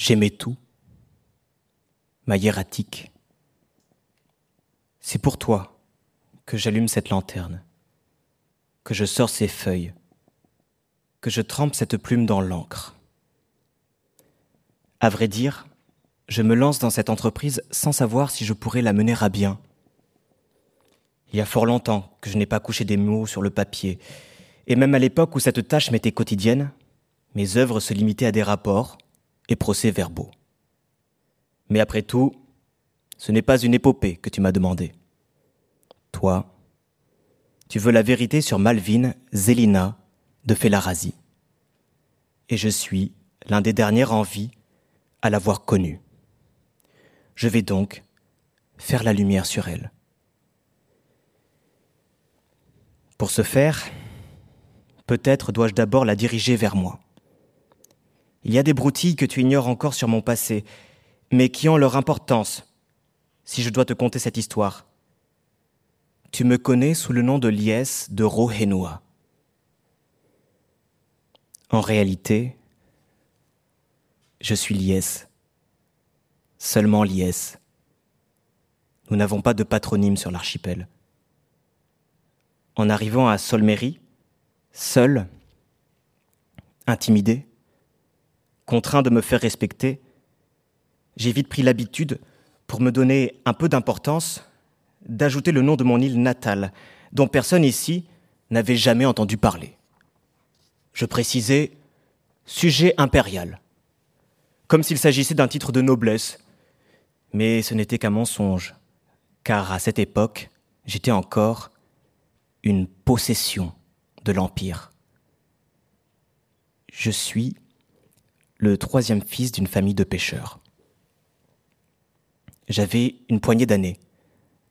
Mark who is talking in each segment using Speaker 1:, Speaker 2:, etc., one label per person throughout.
Speaker 1: J'aimais tout. Ma hiératique. C'est pour toi que j'allume cette lanterne, que je sors ces feuilles, que je trempe cette plume dans l'encre. À vrai dire, je me lance dans cette entreprise sans savoir si je pourrais la mener à bien. Il y a fort longtemps que je n'ai pas couché des mots sur le papier, et même à l'époque où cette tâche m'était quotidienne, mes œuvres se limitaient à des rapports, et procès-verbaux. Mais après tout, ce n'est pas une épopée que tu m'as demandé. Toi, tu veux la vérité sur Malvin Zelina de Felarazi. Et je suis l'un des derniers en vie à l'avoir connue. Je vais donc faire la lumière sur elle. Pour ce faire, peut-être dois-je d'abord la diriger vers moi. Il y a des broutilles que tu ignores encore sur mon passé, mais qui ont leur importance, si je dois te conter cette histoire. Tu me connais sous le nom de Lies de Rohenua. En réalité, je suis Lies. Seulement Lies. Nous n'avons pas de patronyme sur l'archipel. En arrivant à Solmery, seul, intimidé, contraint de me faire respecter, j'ai vite pris l'habitude, pour me donner un peu d'importance, d'ajouter le nom de mon île natale, dont personne ici n'avait jamais entendu parler. Je précisais sujet impérial, comme s'il s'agissait d'un titre de noblesse, mais ce n'était qu'un mensonge, car à cette époque, j'étais encore une possession de l'Empire. Je suis le troisième fils d'une famille de pêcheurs. J'avais une poignée d'années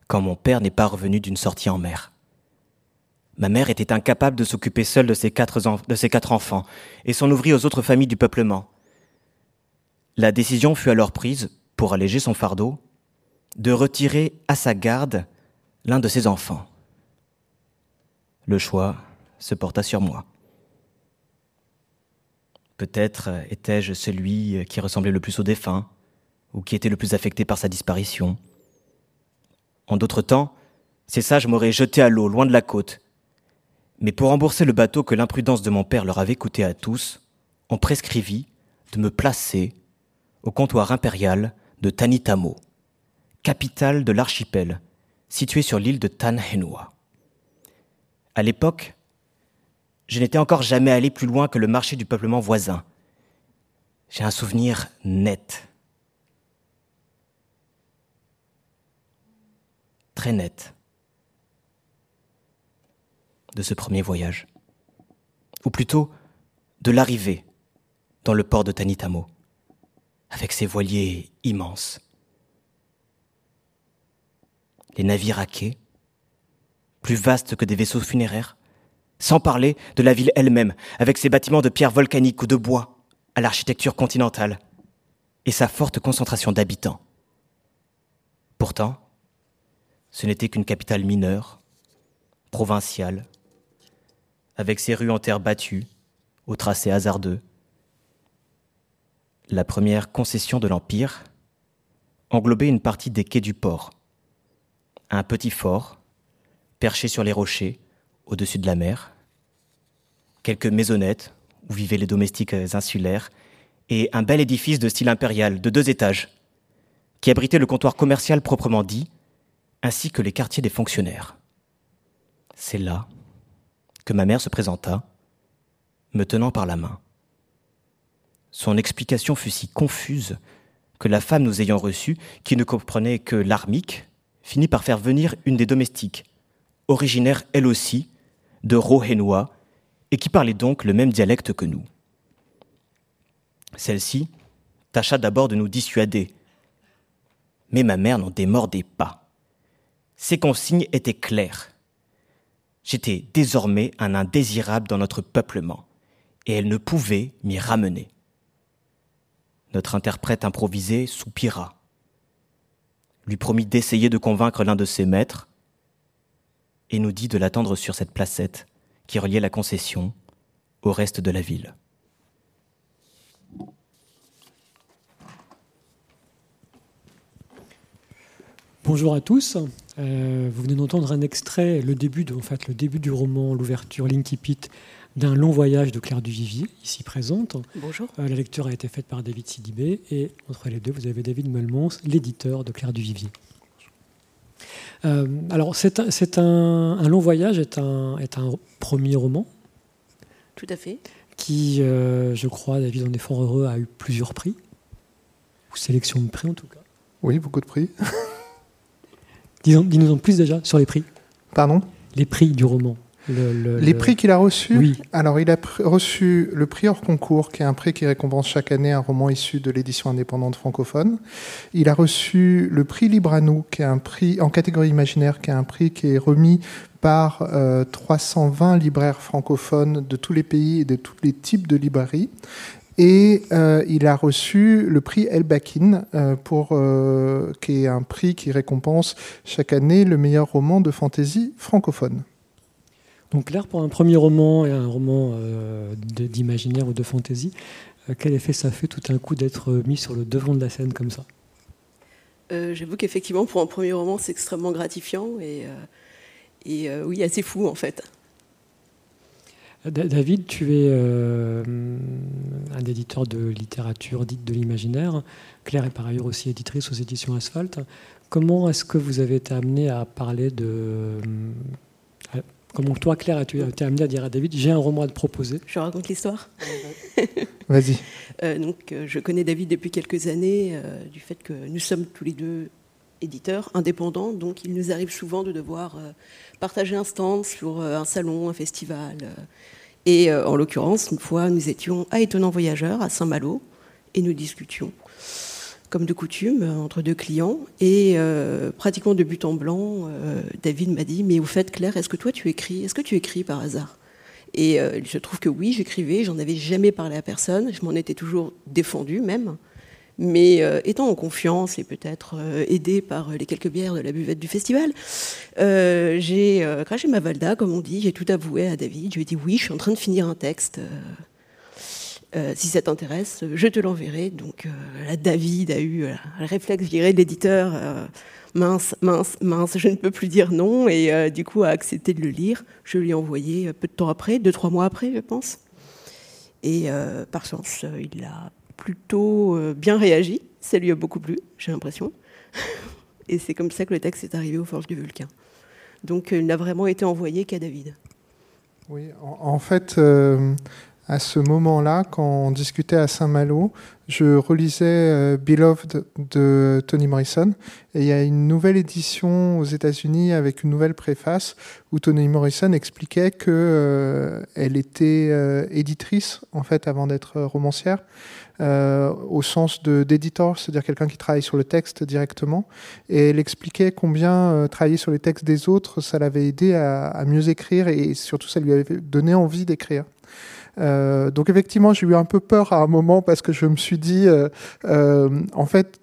Speaker 1: quand mon père n'est pas revenu d'une sortie en mer. Ma mère était incapable de s'occuper seule de ses, quatre enfants et s'en ouvrit aux autres familles du peuplement. La décision fut alors prise, pour alléger son fardeau, de retirer à sa garde l'un de ses enfants. Le choix se porta sur moi. Peut-être euh, étais-je celui euh, qui ressemblait le plus au défunt, ou qui était le plus affecté par sa disparition. En d'autres temps, ces sages m'auraient jeté à l'eau, loin de la côte. Mais pour rembourser le bateau que l'imprudence de mon père leur avait coûté à tous, on prescrivit de me placer au comptoir impérial de Tanitamo, capitale de l'archipel, situé sur l'île de Tanhenua. À l'époque, je n'étais encore jamais allé plus loin que le marché du peuplement voisin. J'ai un souvenir net. Très net. De ce premier voyage. Ou plutôt, de l'arrivée dans le port de Tanitamo, avec ses voiliers immenses. Les navires à quai, plus vastes que des vaisseaux funéraires, sans parler de la ville elle-même, avec ses bâtiments de pierre volcanique ou de bois, à l'architecture continentale, et sa forte concentration d'habitants. Pourtant, ce n'était qu'une capitale mineure, provinciale, avec ses rues en terre battue, au tracé hasardeux. La première concession de l'Empire englobait une partie des quais du port, un petit fort, perché sur les rochers, au-dessus de la mer, quelques maisonnettes où vivaient les domestiques insulaires, et un bel édifice de style impérial de deux étages, qui abritait le comptoir commercial proprement dit, ainsi que les quartiers des fonctionnaires. C'est là que ma mère se présenta, me tenant par la main. Son explication fut si confuse que la femme nous ayant reçus, qui ne comprenait que l'armique, finit par faire venir une des domestiques, originaire elle aussi de Rohénois, et qui parlait donc le même dialecte que nous. Celle-ci tâcha d'abord de nous dissuader, mais ma mère n'en démordait pas. Ses consignes étaient claires. J'étais désormais un indésirable dans notre peuplement, et elle ne pouvait m'y ramener. Notre interprète improvisé soupira, lui promit d'essayer de convaincre l'un de ses maîtres, et nous dit de l'attendre sur cette placette qui reliait la concession au reste de la ville.
Speaker 2: Bonjour à tous. Euh, vous venez d'entendre un extrait, le début, de, en fait, le début du roman, l'ouverture, l'incipit d'un long voyage de Claire Duvivier, ici présente.
Speaker 3: Bonjour.
Speaker 2: Euh, la lecture a été faite par David Sidibé et entre les deux, vous avez David Melmons, l'éditeur de Claire Duvivier. Euh, alors, c'est un, un, long voyage est un, est un premier roman.
Speaker 3: Tout à fait.
Speaker 2: Qui, euh, je crois, David en est fort heureux, a eu plusieurs prix, ou sélection de prix en tout cas.
Speaker 4: Oui, beaucoup de prix.
Speaker 2: Dis-nous en plus déjà sur les prix.
Speaker 4: Pardon?
Speaker 2: Les prix du roman.
Speaker 4: Les prix qu'il a reçus
Speaker 2: oui.
Speaker 4: Alors, il a reçu le prix hors concours, qui est un prix qui récompense chaque année un roman issu de l'édition indépendante francophone. Il a reçu le prix Libre à nous, qui est un prix en catégorie imaginaire, qui est un prix qui est remis par euh, 320 libraires francophones de tous les pays et de tous les types de librairies. Et euh, il a reçu le prix El Bakin, euh, pour, euh, qui est un prix qui récompense chaque année le meilleur roman de fantasy francophone.
Speaker 2: Donc Claire, pour un premier roman et un roman d'imaginaire ou de fantasy, quel effet ça fait tout un coup d'être mis sur le devant de la scène comme ça?
Speaker 3: J'avoue qu'effectivement, pour un premier roman, c'est extrêmement gratifiant et, et oui, assez fou en fait.
Speaker 2: David, tu es euh, un éditeur de littérature dite de l'imaginaire. Claire est par ailleurs aussi éditrice aux éditions Asphalte. Comment est-ce que vous avez été amené à parler de... Euh, comment toi, Claire, as-tu été amené à dire à David, j'ai un roman à te proposer
Speaker 3: Je raconte l'histoire
Speaker 4: Vas-y.
Speaker 3: Euh, donc, je connais David depuis quelques années, du fait que nous sommes tous les deux éditeurs indépendants, donc il nous arrive souvent de devoir partager un stand sur un salon, un festival. Et en l'occurrence, une fois, nous étions à Étonnant Voyageur, à Saint-Malo, et nous discutions, comme de coutume, entre deux clients. Et euh, pratiquement de but en blanc, euh, David m'a dit Mais au fait, Claire, est-ce que toi tu écris Est-ce que tu écris par hasard? Et euh, je trouve que oui, j'écrivais, j'en avais jamais parlé à personne, je m'en étais toujours défendu même. Mais euh, étant en confiance et peut-être euh, aidé par les quelques bières de la buvette du festival, euh, j'ai craché ma valda, comme on dit, j'ai tout avoué à David. Je lui ai dit oui, je suis en train de finir un texte. Si ça t'intéresse, je te l'enverrai. Donc là, David a eu le réflexe viré de l'éditeur. mince, mince, mince, je ne peux plus dire non. Et du coup, a accepté de le lire. Je lui ai envoyé peu de temps après, deux, trois mois après, je pense. Et par chance, il a plutôt euh, bien réagi. Ça lui a beaucoup plu, j'ai l'impression. Et c'est comme ça que le texte est arrivé aux forges du Vulcain. Donc il n'a vraiment été envoyé qu'à David.
Speaker 4: Oui, en, fait, euh, à ce moment-là, quand on discutait à Saint-Malo, je relisais euh, Beloved de Toni Morrison. Et il y a une nouvelle édition aux États-Unis avec une nouvelle préface où Toni Morrison expliquait qu'elle elle était éditrice, en fait, avant d'être romancière. Euh, au sens d'éditeur, c'est-à-dire quelqu'un qui travaille sur le texte directement. Et elle expliquait combien euh, travailler sur les textes des autres, ça l'avait aidé à, mieux écrire et surtout ça lui avait donné envie d'écrire. Euh, donc effectivement, j'ai eu un peu peur à un moment parce que je me suis dit, en fait,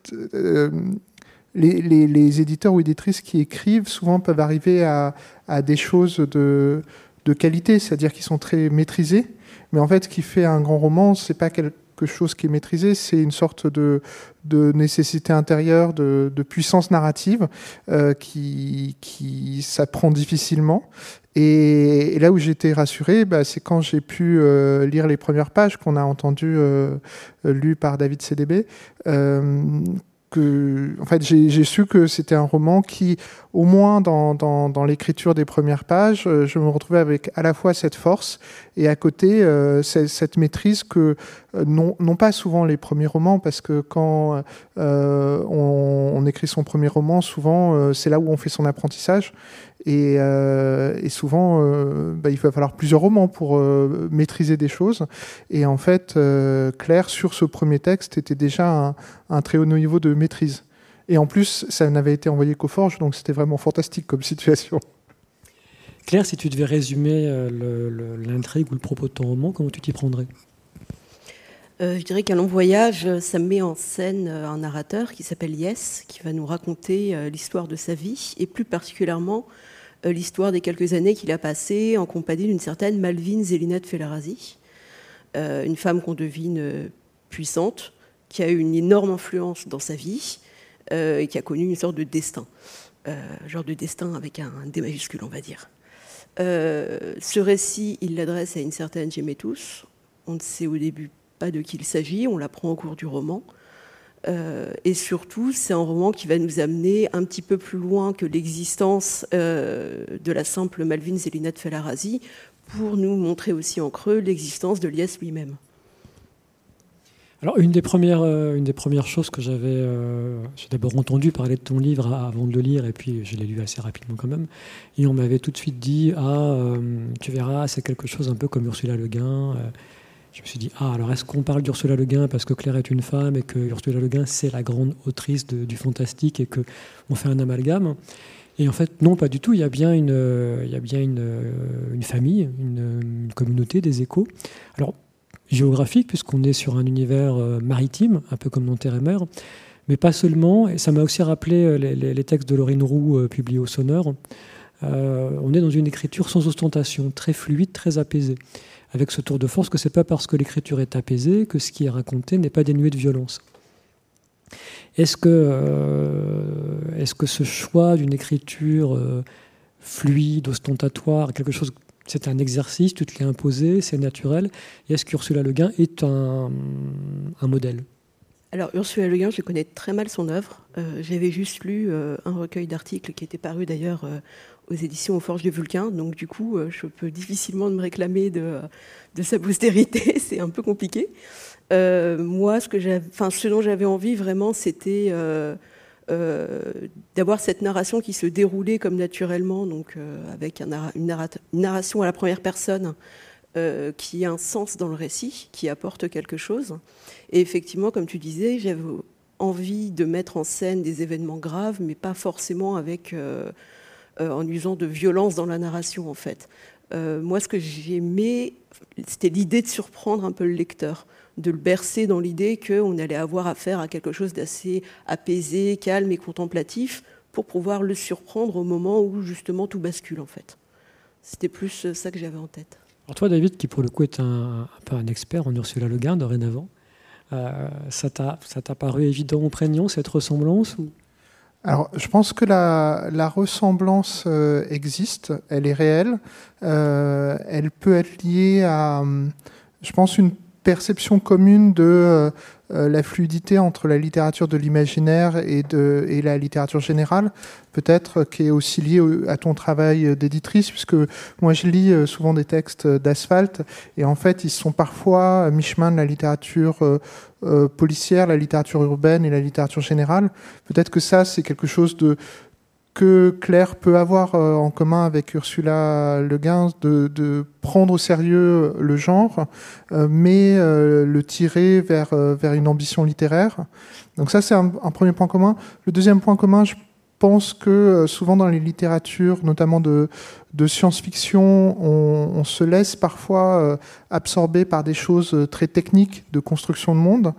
Speaker 4: les, éditeurs ou éditrices qui écrivent souvent peuvent arriver à, des choses de, de qualité, c'est-à-dire qu'ils sont très maîtrisés. Mais en fait, ce qui fait un grand roman, c'est pas quel, quelque chose qui est maîtrisé, c'est une sorte de, de nécessité intérieure, de, de puissance narrative euh, qui, qui s'apprend difficilement. Et, là où j'étais rassuré, bah, c'est quand j'ai pu euh, lire les premières pages qu'on a entendues euh, lues par David CDB. En fait, j'ai su que c'était un roman qui, au moins dans, l'écriture des premières pages, euh, je me retrouvais avec à la fois cette force et à côté euh, cette, maîtrise que euh, non, pas souvent les premiers romans, parce que quand on, écrit son premier roman, souvent c'est là où on fait son apprentissage. Et, euh, et souvent, euh, bah, il va falloir plusieurs romans pour euh, maîtriser des choses. Et en fait, Claire, sur ce premier texte, était déjà un, un, très haut niveau de maîtrise. Et en plus, ça n'avait été envoyé qu'aux forges, donc c'était vraiment fantastique comme situation.
Speaker 2: Claire, si tu devais résumer l'intrigue ou le propos de ton roman, comment tu t'y prendrais?
Speaker 3: Euh, je dirais qu'un long voyage, ça met en scène un narrateur qui s'appelle Yes, qui va nous raconter l'histoire de sa vie, et plus particulièrement euh, l'histoire des quelques années qu'il a passées en compagnie d'une certaine Malvine Zélinette Felarazi, euh, une femme qu'on devine euh, puissante, qui a eu une énorme influence dans sa vie, et qui a connu une sorte de destin, genre de destin avec un, D majuscule, on va dire. ce récit, il l'adresse à une certaine Gémétus. On ne sait au début pas de qui il s'agit, on l'apprend au cours du roman. Euh, et surtout, c'est un roman qui va nous amener un petit peu plus loin que l'existence euh, de la simple Malvin Zélina de Felarazi pour nous montrer aussi en creux l'existence de Liès lui-même.
Speaker 2: Alors, une des premières, euh, une des premières choses que j'avais, j'ai d'abord entendu parler de ton livre avant de le lire, et puis je l'ai lu assez rapidement quand même. Et on m'avait tout de suite dit Ah, tu verras, c'est quelque chose un peu comme Ursula Le Guin je me suis dit, ah, alors est-ce qu'on parle d'Ursula Le Guin parce que Claire est une femme et que Ursula Le Guin, c'est la grande autrice du fantastique et qu'on fait un amalgame? Et en fait, non, pas du tout. Il y a bien une, il y a bien une, famille, une, communauté des échos. Alors, géographique, puisqu'on est sur un univers euh, maritime, un peu comme dans Terre et Mer, mais pas seulement. Et ça m'a aussi rappelé euh, les, textes de Laurine Roux euh, publiés au Sonneur. on est dans une écriture sans ostentation, très fluide, très apaisée avec ce tour de force que c'est pas parce que l'écriture est apaisée que ce qui est raconté n'est pas dénué de violence. Est-ce que, euh, est que ce choix d'une écriture euh, fluide, ostentatoire, quelque chose, c'est un exercice, tu te l'es imposé, c'est naturel est-ce qu'Ursula Le Guin est un modèle?
Speaker 3: Alors Ursula Le Guin, je connais très mal son œuvre. Euh, j'avais juste lu un recueil d'articles qui était paru d'ailleurs aux éditions aux Forges de Vulcain. Donc du coup, euh, je peux difficilement me réclamer de, sa postérité. C'est un peu compliqué. Euh, moi, ce, que dont j'avais envie vraiment, c'était euh, d'avoir cette narration qui se déroulait comme naturellement, donc avec une, narration à la première personne qui a un sens dans le récit, qui apporte quelque chose. Et effectivement, comme tu disais, j'avais envie de mettre en scène des événements graves, mais pas forcément avec euh, en usant de violence dans la narration, en fait. Euh, moi, ce que j'aimais, c'était l'idée de surprendre un peu le lecteur, de le bercer dans l'idée qu'on allait avoir affaire à quelque chose d'assez apaisé, calme et contemplatif, pour pouvoir le surprendre au moment où justement tout bascule, en fait. C'était plus ça que j'avais en tête.
Speaker 2: Alors toi, David, qui pour le coup est un, peu un expert en Ursula Le Guin dorénavant, euh, ça t'a paru évident, prégnant cette ressemblance ou?
Speaker 4: Alors, je pense que la, ressemblance euh, existe, elle est réelle. Euh, elle peut être liée à, je pense, une perception commune de euh, euh, la fluidité entre la littérature de l'imaginaire et, la littérature générale, peut-être qui est aussi liée à ton travail d'éditrice, puisque moi je lis euh, souvent des textes d'asphalte, et en fait ils sont parfois à mi-chemin de la littérature policière, la littérature urbaine et la littérature générale. Peut-être que ça c'est quelque chose de que Claire peut avoir euh, en commun avec Ursula Le Guin de, prendre au sérieux le genre, euh, mais euh, le tirer vers, vers une ambition littéraire. Donc ça, c'est un, premier point commun. Le deuxième point commun, je pense que souvent dans les littératures, notamment de, de science-fiction, on, on, se laisse parfois absorber par des choses très techniques de construction de monde.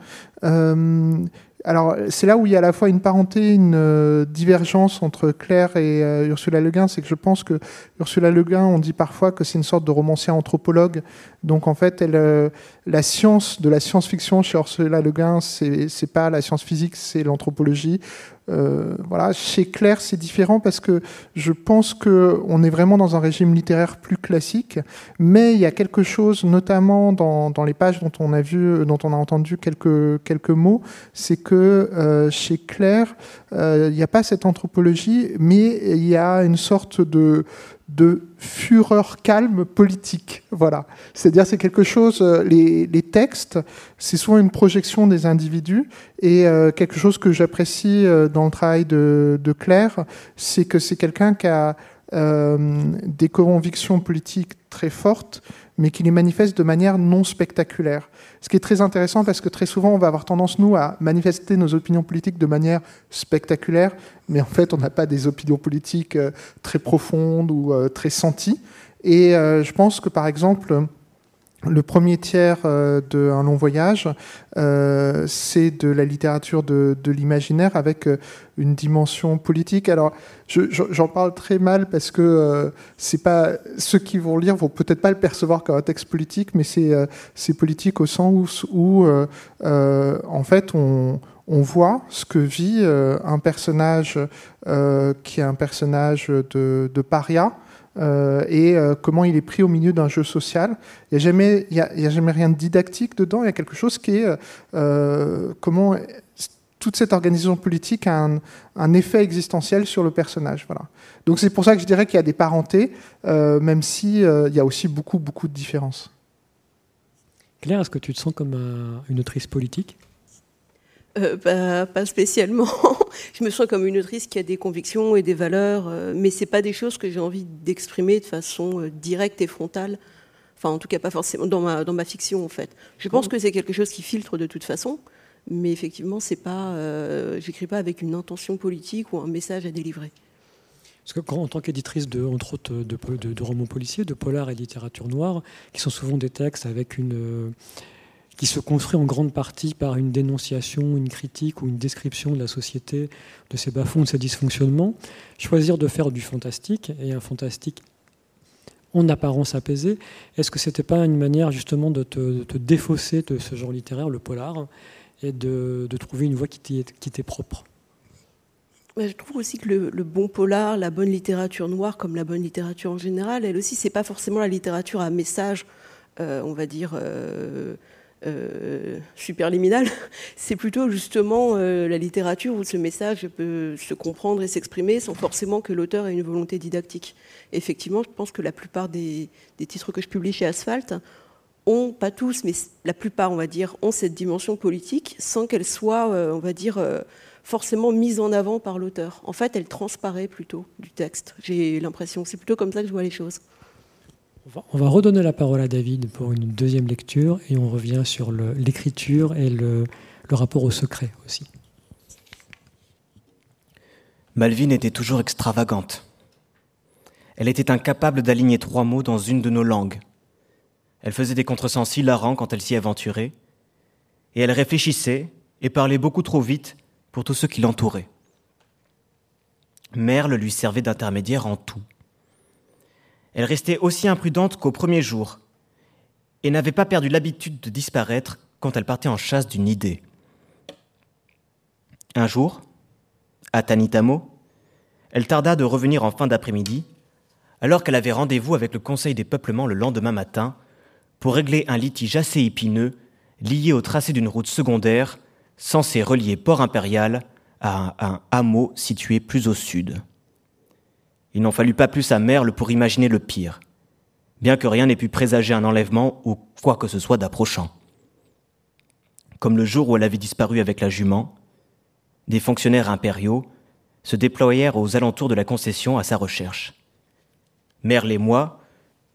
Speaker 4: Alors, c'est là où il y a à la fois une parenté, une euh, divergence entre Claire et euh, Ursula Le Guin. C'est que je pense que Ursula Le Guin, on dit parfois que c'est une sorte de romancier anthropologue. Donc, en fait, euh, la science de la science-fiction chez Ursula Le Guin, c'est pas la science physique, c'est l'anthropologie. Euh, voilà, chez Claire, c'est différent parce que je pense que on est vraiment dans un régime littéraire plus classique, mais il y a quelque chose, notamment dans, les pages dont on a vu, dont on a entendu quelques mots, c'est que euh, chez Claire, il n'y a pas cette anthropologie, mais il y a une sorte de fureur calme politique. Voilà. C'est-à-dire, c'est quelque chose, euh, les, textes, c'est souvent une projection des individus, et euh, quelque chose que j'apprécie euh, dans le travail de Claire, c'est que c'est quelqu'un qui a des convictions politiques très fortes, mais qui les manifeste de manière non spectaculaire. Ce qui est très intéressant parce que très souvent, on va avoir tendance, nous, à manifester nos opinions politiques de manière spectaculaire, mais en fait, on n'a pas des opinions politiques euh, très profondes ou euh, très senties. Et euh, je pense que, par exemple, le premier tiers euh, d'un long voyage, euh, c'est de la littérature de, l'imaginaire avec euh, une dimension politique. Alors, j'en parle très mal parce que c'est pas ceux qui vont lire vont peut-être pas le percevoir comme un texte politique, mais c'est politique au sens où, en fait, on, voit ce que vit un personnage qui est un personnage de, paria euh, et comment il est pris au milieu d'un jeu social. Il n'y a, jamais, il a jamais rien de didactique dedans, il y a quelque chose qui est comment toute cette organisation politique a un, effet existentiel sur le personnage. Voilà. Donc c'est pour ça que je dirais qu'il y a des parentés, même s'il il y a aussi beaucoup, beaucoup de différences.
Speaker 2: Claire, est-ce que tu te sens comme une autrice politique?
Speaker 3: Euh, pas, spécialement. je me sens comme une autrice qui a des convictions et des valeurs, euh, mais c'est pas des choses que j'ai envie d'exprimer de façon euh, directe et frontale. Enfin, en tout cas, pas forcément dans ma, dans ma fiction, en fait. Je pense que c'est quelque chose qui filtre de toute façon, mais effectivement, c'est pas, j'écris pas avec une intention politique ou un message à délivrer.
Speaker 2: Parce que quand, en tant qu'éditrice de, entre autres, de, de, de, romans policiers, de polar et littérature noire, qui sont souvent des textes avec une qui se construit en grande partie par une dénonciation, une critique ou une description de la société, de ses bas-fonds, de ses dysfonctionnements, choisir de faire du fantastique, et un fantastique en apparence apaisé, est-ce que c'était pas une manière justement de te, défausser de ce genre littéraire, le polar, et de, trouver une voie qui t'est propre?
Speaker 3: Je trouve aussi que le, bon polar, la bonne littérature noire, comme la bonne littérature en général, elle aussi, c'est pas forcément la littérature à message, euh, on va dire, euh, euh, superliminal, c'est plutôt justement euh, la littérature où ce message peut se comprendre et s'exprimer sans forcément que l'auteur ait une volonté didactique. effectivement, je pense que la plupart des, titres que je publie chez Asphalt ont, pas tous, mais la plupart, on va dire, ont cette dimension politique sans qu'elle soit, euh, on va dire, forcément mise en avant par l'auteur. En fait, elle transparaît plutôt du texte. J'ai l'impression, c'est plutôt comme ça que je vois les choses.
Speaker 2: On va, redonner la parole à David pour une deuxième lecture et on revient sur l'écriture et le, rapport au secret aussi.
Speaker 1: Malvine était toujours extravagante. Elle était incapable d'aligner trois mots dans une de nos langues. Elle faisait des contresens hilarants quand elle s'y aventurait, et elle réfléchissait et parlait beaucoup trop vite pour tous ceux qui l'entouraient. Merle lui servait d'intermédiaire en tout. Elle restait aussi imprudente qu'au premier jour, et n'avait pas perdu l'habitude de disparaître quand elle partait en chasse d'une idée. Un jour, à Tanitamo, elle tarda de revenir en fin d'après-midi, alors qu'elle avait rendez-vous avec le Conseil des peuplements le lendemain matin pour régler un litige assez épineux lié au tracé d'une route secondaire censée relier Port-Impérial à un hameau situé plus au sud. Il n'en fallut pas plus à Merle pour imaginer le pire, bien que rien n'ait pu présager un enlèvement ou quoi que ce soit d'approchant. Comme le jour où elle avait disparu avec la jument, des fonctionnaires impériaux se déployèrent aux alentours de la concession à sa recherche. Merle et moi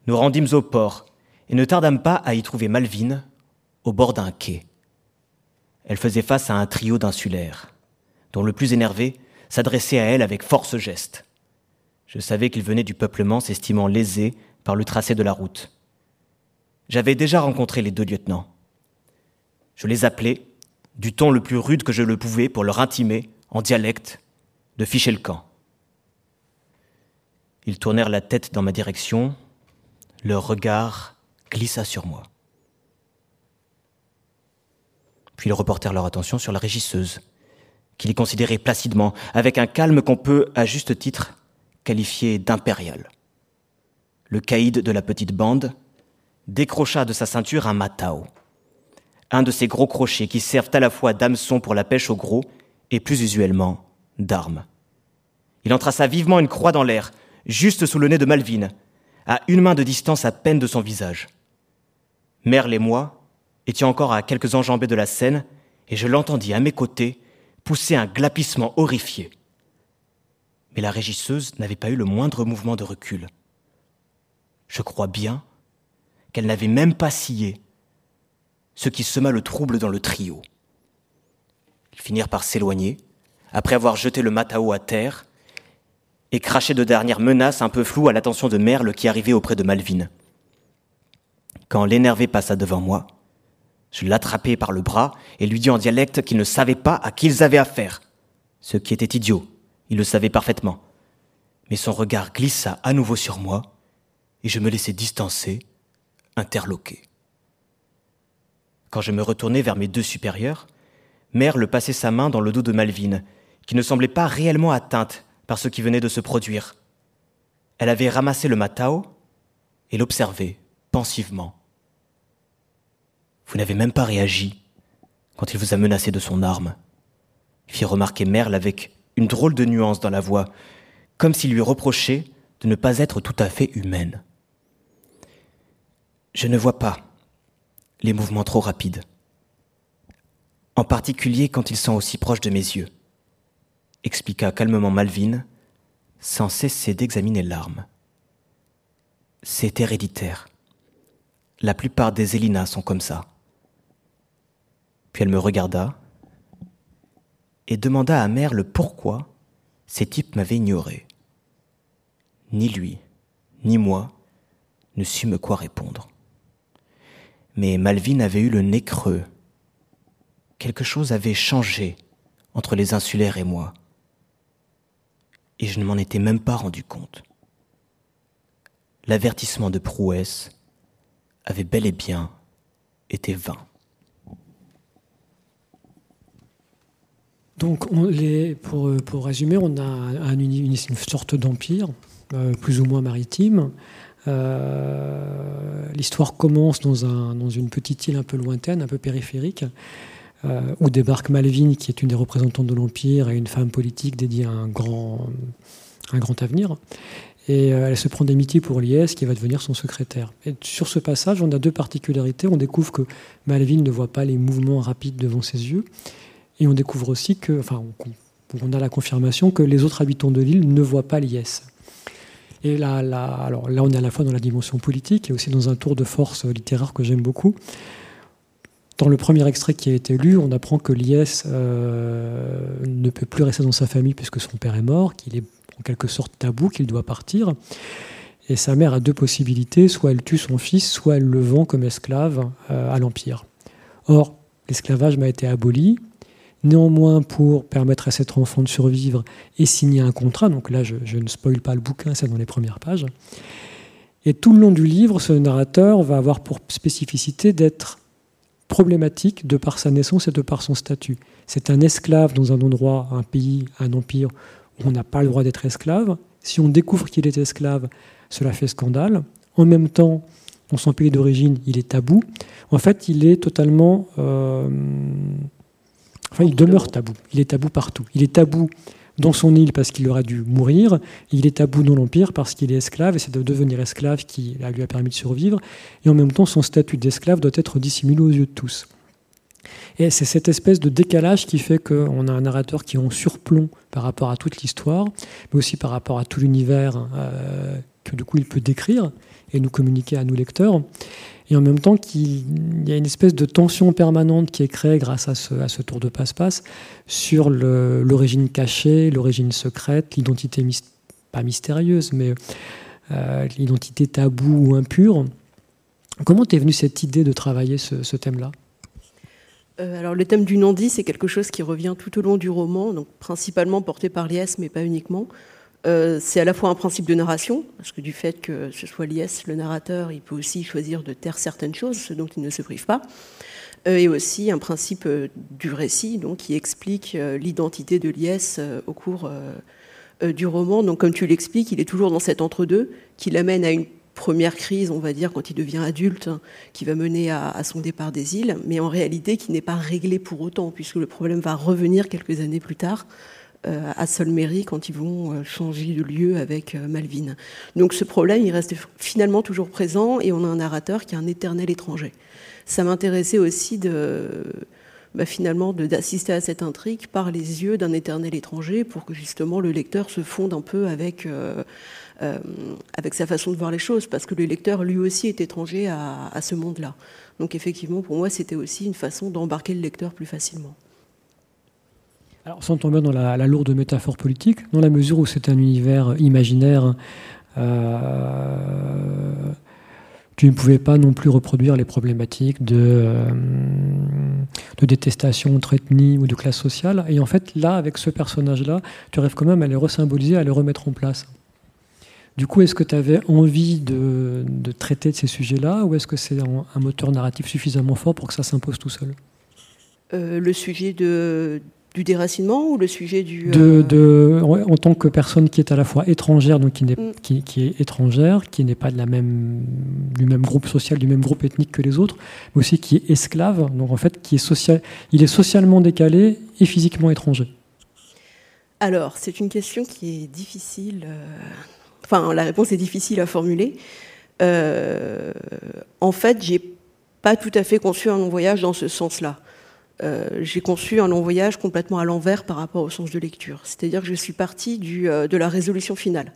Speaker 1: nous rendîmes au port et ne tardâmes pas à y trouver Malvine au bord d'un quai. Elle faisait face à un trio d'insulaires, dont le plus énervé s'adressait à elle avec force geste. Je savais qu'il venait du peuplement s'estimant lésé par le tracé de la route. J'avais déjà rencontré les deux lieutenants. Je les appelais, du ton le plus rude que je le pouvais pour leur intimer, en dialecte, de ficher le camp. Ils tournèrent la tête dans ma direction, leur regard glissa sur moi. Puis ils reportèrent leur attention sur la régisseuse, qui les considérait placidement, avec un calme qu'on peut, à juste titre, qualifié d'impérial. Le caïd de la petite bande décrocha de sa ceinture un matao, un de ces gros crochets qui servent à la fois d'hameçon pour la pêche au gros et plus usuellement d'arme. Il entraça vivement une croix dans l'air, juste sous le nez de Malvine, à une main de distance à peine de son visage. Merle et moi étions encore à quelques enjambées de la scène, et je l'entendis à mes côtés pousser un glapissement horrifié mais la régisseuse n'avait pas eu le moindre mouvement de recul. Je crois bien qu'elle n'avait même pas scié, ce qui sema le trouble dans le trio. Ils finirent par s'éloigner, après avoir jeté le matao à terre, et craché de dernières menaces un peu floues à l'attention de Merle qui arrivait auprès de Malvine. Quand l'énervé passa devant moi, je l'attrapai par le bras et lui dis en dialecte qu'ils ne savaient pas à qui ils avaient affaire, ce qui était idiot, il le savait parfaitement. Mais son regard glissa à nouveau sur moi, et je me laissai distancer, interloqué. Quand je me retournai vers mes deux supérieurs, Merle passait sa main dans le dos de Malvine, qui ne semblait pas réellement atteinte par ce qui venait de se produire. Elle avait ramassé le matao et l'observait pensivement. Vous n'avez même pas réagi quand il vous a menacé de son arme, fit remarquer Merle avec une drôle de nuance dans la voix, comme s'il lui reprochait de ne pas être tout à fait humaine. Je ne vois pas les mouvements trop rapides, en particulier quand ils sont aussi proches de mes yeux, expliqua calmement Malvin, sans cesser d'examiner l'arme. C'est héréditaire. La plupart des Élinas sont comme ça. Puis elle me regarda et demanda à Merle pourquoi ces types m'avaient ignoré. Ni lui, ni moi ne sûmes quoi répondre. Mais Malvin avait eu le nez creux. Quelque chose avait changé entre les insulaires et moi. Et je ne m'en étais même pas rendu compte. L'avertissement de prouesse avait bel et bien été vain.
Speaker 2: Donc, pour, résumer, on a une, sorte d'empire, euh, plus ou moins maritime. Euh, l'histoire commence dans, une petite île un peu lointaine, un peu périphérique, euh, où débarque Malvin, qui est une des représentantes de l'empire et une femme politique dédiée à un grand, avenir. Et elle se prend d'amitié pour Liès, qui va devenir son secrétaire. Et sur ce passage, on a deux particularités. On découvre que Malvin ne voit pas les mouvements rapides devant ses yeux. Et on découvre aussi que, enfin, on a la confirmation que les autres habitants de l'île ne voient pas l'IS. Et là, alors là, on est à la fois dans la dimension politique et aussi dans un tour de force littéraire que j'aime beaucoup. Dans le premier extrait qui a été lu, on apprend que l'IS euh, ne peut plus rester dans sa famille puisque son père est mort, qu'il est en quelque sorte tabou, qu'il doit partir. Et sa mère a deux possibilités, soit elle tue son fils, soit elle le vend comme esclave euh, à l'Empire. Or, l'esclavage m'a été aboli, Néanmoins, pour permettre à cet enfant de survivre et signer un contrat, donc là je, ne spoil pas le bouquin, c'est dans les premières pages, et tout le long du livre, ce narrateur va avoir pour spécificité d'être problématique de par sa naissance et de par son statut. C'est un esclave dans un endroit, un pays, un empire où on n'a pas le droit d'être esclave. Si on découvre qu'il est esclave, cela fait scandale. En même temps, dans son pays d'origine, il est tabou. En fait, il est totalement euh, Enfin, il demeure tabou. Il est tabou partout. Il est tabou dans son île parce qu'il aurait dû mourir. Il est tabou dans l'Empire parce qu'il est esclave et c'est de devenir esclave qui lui a permis de survivre. Et en même temps, son statut d'esclave doit être dissimulé aux yeux de tous. Et c'est cette espèce de décalage qui fait qu'on a un narrateur qui est en surplomb par rapport à toute l'histoire, mais aussi par rapport à tout l'univers euh, que du coup il peut décrire et nous communiquer à nous lecteurs et en même temps qu'il y a une espèce de tension permanente qui est créée grâce à ce, tour de passe-passe sur l'origine cachée, l'origine secrète, l'identité pas mystérieuse, mais euh, l'identité taboue ou impure. Comment t'es venue cette idée de travailler ce, thème-là?
Speaker 3: Euh, alors le thème du non-dit, c'est quelque chose qui revient tout au long du roman, donc principalement porté par Lies, mais pas uniquement. Euh, c'est à la fois un principe de narration, parce que du fait que ce soit l'IS, le narrateur, il peut aussi choisir de taire certaines choses, ce dont il ne se prive pas, euh, et aussi un principe euh, du récit, donc qui explique l'identité de l'IS au cours du roman. Donc, comme tu l'expliques, il est toujours dans cet entre-deux qui l'amène à une première crise, on va dire, quand il devient adulte, hein, qui va mener à, à, son départ des îles, mais en réalité qui n'est pas réglé pour autant, puisque le problème va revenir quelques années plus tard à Solmery quand ils vont euh, changer de lieu avec euh, Malvin. Donc ce problème, il reste finalement toujours présent et on a un narrateur qui est un éternel étranger. Ça m'intéressait aussi de bah, finalement d'assister à cette intrigue par les yeux d'un éternel étranger pour que justement le lecteur se fonde un peu avec, avec sa façon de voir les choses, parce que le lecteur lui aussi est étranger à ce monde-là. Donc effectivement, pour moi, c'était aussi une façon d'embarquer le lecteur plus facilement.
Speaker 2: Alors, sans tomber dans la, lourde métaphore politique, dans la mesure où c'est un univers imaginaire, euh, tu ne pouvais pas non plus reproduire les problématiques de, euh, de détestation entre ethnie ou de classe sociale. Et en fait, là, avec ce personnage-là, tu rêves quand même à les resymboliser, à les remettre en place. Du coup, est-ce que tu avais envie de, de, traiter de ces sujets-là ou est-ce que c'est un moteur narratif suffisamment fort pour que ça s'impose tout seul?
Speaker 3: Le sujet de, du déracinement ou le sujet du...
Speaker 2: De, en tant que personne qui est à la fois étrangère, donc qui, mm. qui, qui est étrangère, qui n'est pas de la même, du même groupe social, du même groupe ethnique que les autres, mais aussi qui est esclave, donc en fait qui est social, il est socialement décalé et physiquement étranger.
Speaker 3: Alors, c'est une question qui est difficile. Enfin, la réponse est difficile à formuler. Euh, en fait, j'ai pas tout à fait conçu un voyage dans ce sens-là. Euh, j'ai conçu un long voyage complètement à l'envers par rapport au sens de lecture. C'est-à-dire que je suis partie euh, de la résolution finale.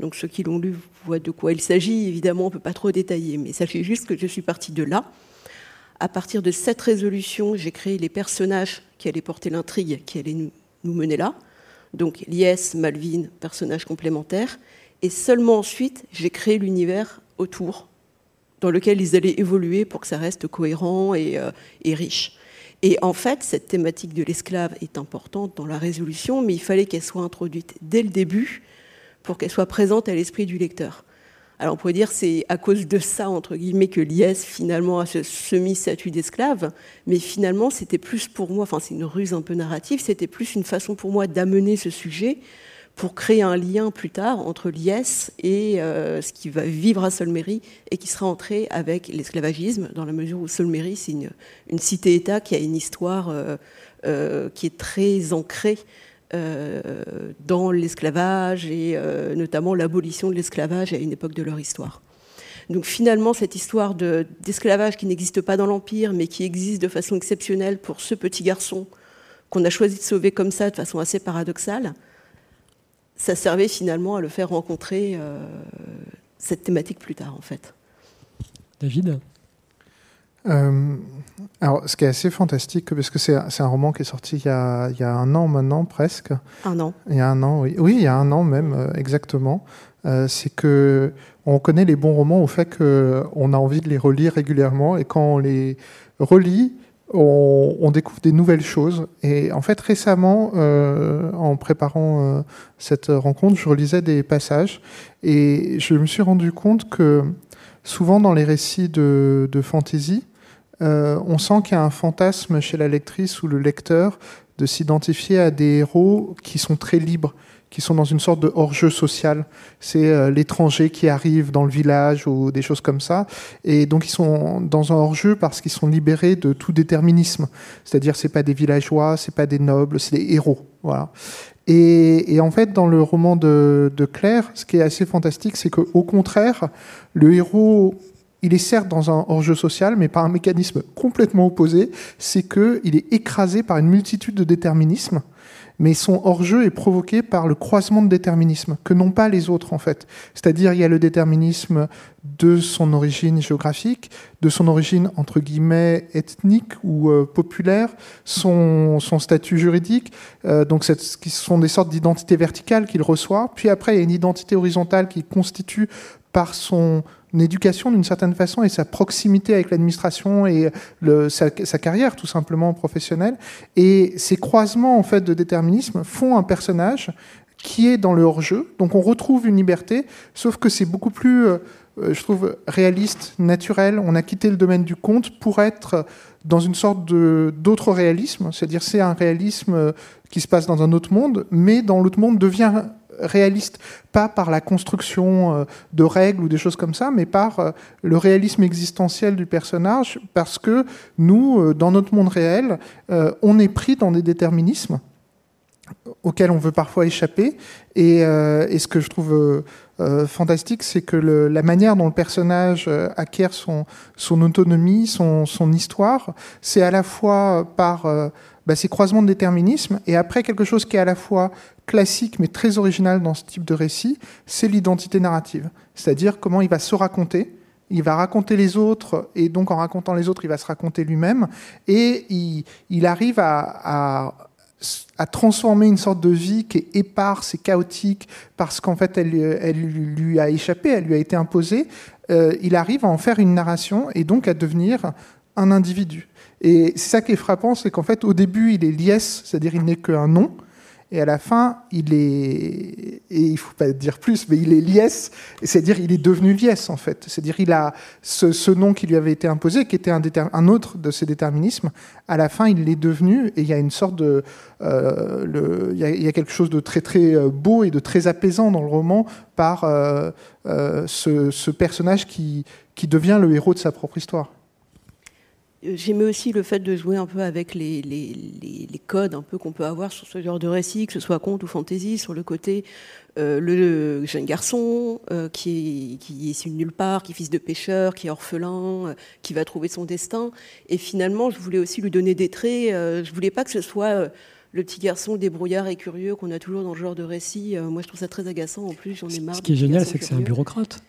Speaker 3: Donc ceux qui l'ont lu voient de quoi il s'agit. Évidemment, on ne peut pas trop détailler, mais sachez juste que je suis partie de là. À partir de cette résolution, j'ai créé les personnages qui allaient porter l'intrigue, qui allaient nous, nous mener là. Donc Lies, Malvin, personnages complémentaires. Et seulement ensuite, j'ai créé l'univers autour, dans lequel ils allaient évoluer pour que ça reste cohérent et, euh, riche. Et en fait, cette thématique de l'esclave est importante dans la résolution, mais il fallait qu'elle soit introduite dès le début pour qu'elle soit présente à l'esprit du lecteur. Alors on pourrait dire c'est à cause de ça, entre guillemets, que Lies finalement a ce semi-statut d'esclave, mais finalement c'était plus pour moi, enfin c'est une ruse un peu narrative, c'était plus une façon pour moi d'amener ce sujet pour créer un lien plus tard entre l'IS et euh, ce qui va vivre à Solmery et qui sera entré avec l'esclavagisme, dans la mesure où Solmery, c'est une, cité-État qui a une histoire euh, euh, qui est très ancrée dans l'esclavage et notamment l'abolition de l'esclavage à une époque de leur histoire. Donc finalement, cette histoire d'esclavage qui n'existe pas dans l'Empire, mais qui existe de façon exceptionnelle pour ce petit garçon qu'on a choisi de sauver comme ça, de façon assez paradoxale, ça servait finalement à le faire rencontrer euh, cette thématique plus tard, en fait.
Speaker 2: David?
Speaker 4: Euh, alors, ce qui est assez fantastique, parce que c'est un roman qui est sorti il y, a, il y, a, un an maintenant, presque.
Speaker 3: Un an.
Speaker 4: Il y a un an, oui. Oui, il y a un an même, euh, exactement. c'est que on connaît les bons romans au fait qu'on a envie de les relire régulièrement, et quand on les relit, on, découvre des nouvelles choses. Et en fait, récemment, euh, en préparant euh, cette rencontre, je relisais des passages et je me suis rendu compte que souvent dans les récits de, fantasy, euh, on sent qu'il y a un fantasme chez la lectrice ou le lecteur de s'identifier à des héros qui sont très libres, qui sont dans une sorte de hors-jeu social. C'est euh, l'étranger qui arrive dans le village ou des choses comme ça. Et donc ils sont dans un hors-jeu parce qu'ils sont libérés de tout déterminisme. C'est-à-dire c'est pas des villageois, c'est pas des nobles, c'est des héros. Voilà. Et, en fait, dans le roman de, de Claire, ce qui est assez fantastique, c'est qu'au contraire, le héros il est certes dans un hors-jeu social, mais par un mécanisme complètement opposé, c'est qu'il est écrasé par une multitude de déterminismes mais son hors-jeu est provoqué par le croisement de déterminisme, que n'ont pas les autres en fait. C'est-à-dire il y a le déterminisme de son origine géographique, de son origine entre guillemets ethnique ou euh, populaire, son, statut juridique, euh, donc ce sont des sortes d'identités verticales qu'il reçoit, puis après il y a une identité horizontale qui constitue par son éducation d'une certaine façon et sa proximité avec l'administration et sa, carrière tout simplement professionnelle. Et ces croisements en fait de déterminisme font un personnage qui est dans le hors-jeu. Donc on retrouve une liberté, sauf que c'est beaucoup plus, euh, je trouve, réaliste, naturel. On a quitté le domaine du conte pour être dans une sorte d'autre réalisme, c'est-à-dire c'est un réalisme qui se passe dans un autre monde, mais dans l'autre monde devient réaliste, pas par la construction euh, de règles ou des choses comme ça, mais par euh, le réalisme existentiel du personnage, parce que nous, euh, dans notre monde réel, on est pris dans des déterminismes auxquels on veut parfois échapper. Et, ce que je trouve fantastique, c'est que la manière dont le personnage acquiert son, autonomie, son histoire, c'est à la fois par bah, ces croisements de déterminisme, et après quelque chose qui est à la fois classique mais très original dans ce type de récit, c'est l'identité narrative. C'est-à-dire comment il va se raconter, il va raconter les autres, et donc en racontant les autres, il va se raconter lui-même, et il, arrive à, transformer une sorte de vie qui est éparse et chaotique parce qu'en fait elle, lui a échappé, elle lui a été imposée. Euh, il arrive à en faire une narration et donc à devenir un individu. Et c'est ça qui est frappant, c'est qu'en fait au début il est liesse, c'est-à-dire il n'est qu'un nom, Et à la fin, il est, et il faut pas dire plus, mais il est liesse, c'est-à-dire il est devenu liesse en fait. C'est-à-dire il a ce, nom qui lui avait été imposé, qui était un, autre de ses déterminismes. À la fin, il l'est devenu, et il y a une sorte de, euh, il, y a, quelque chose de très très euh, beau et de très apaisant dans le roman par euh, ce, ce, personnage qui, qui devient le héros de sa propre histoire.
Speaker 3: J'aimais aussi le fait de jouer un peu avec les, les, codes un peu qu'on peut avoir sur ce genre de récit, que ce soit conte ou fantasy, sur le côté euh, le, jeune garçon euh, qui, est, qui est issu de nulle part, qui est fils de pêcheur, qui est orphelin, euh, qui va trouver son destin. Et finalement, je voulais aussi lui donner des traits. je voulais pas que ce soit le petit garçon débrouillard et curieux qu'on a toujours dans ce genre de récit. moi, je trouve ça très agaçant. En plus, j'en ai marre.
Speaker 2: Ce qui est génial, c'est que c'est un bureaucrate.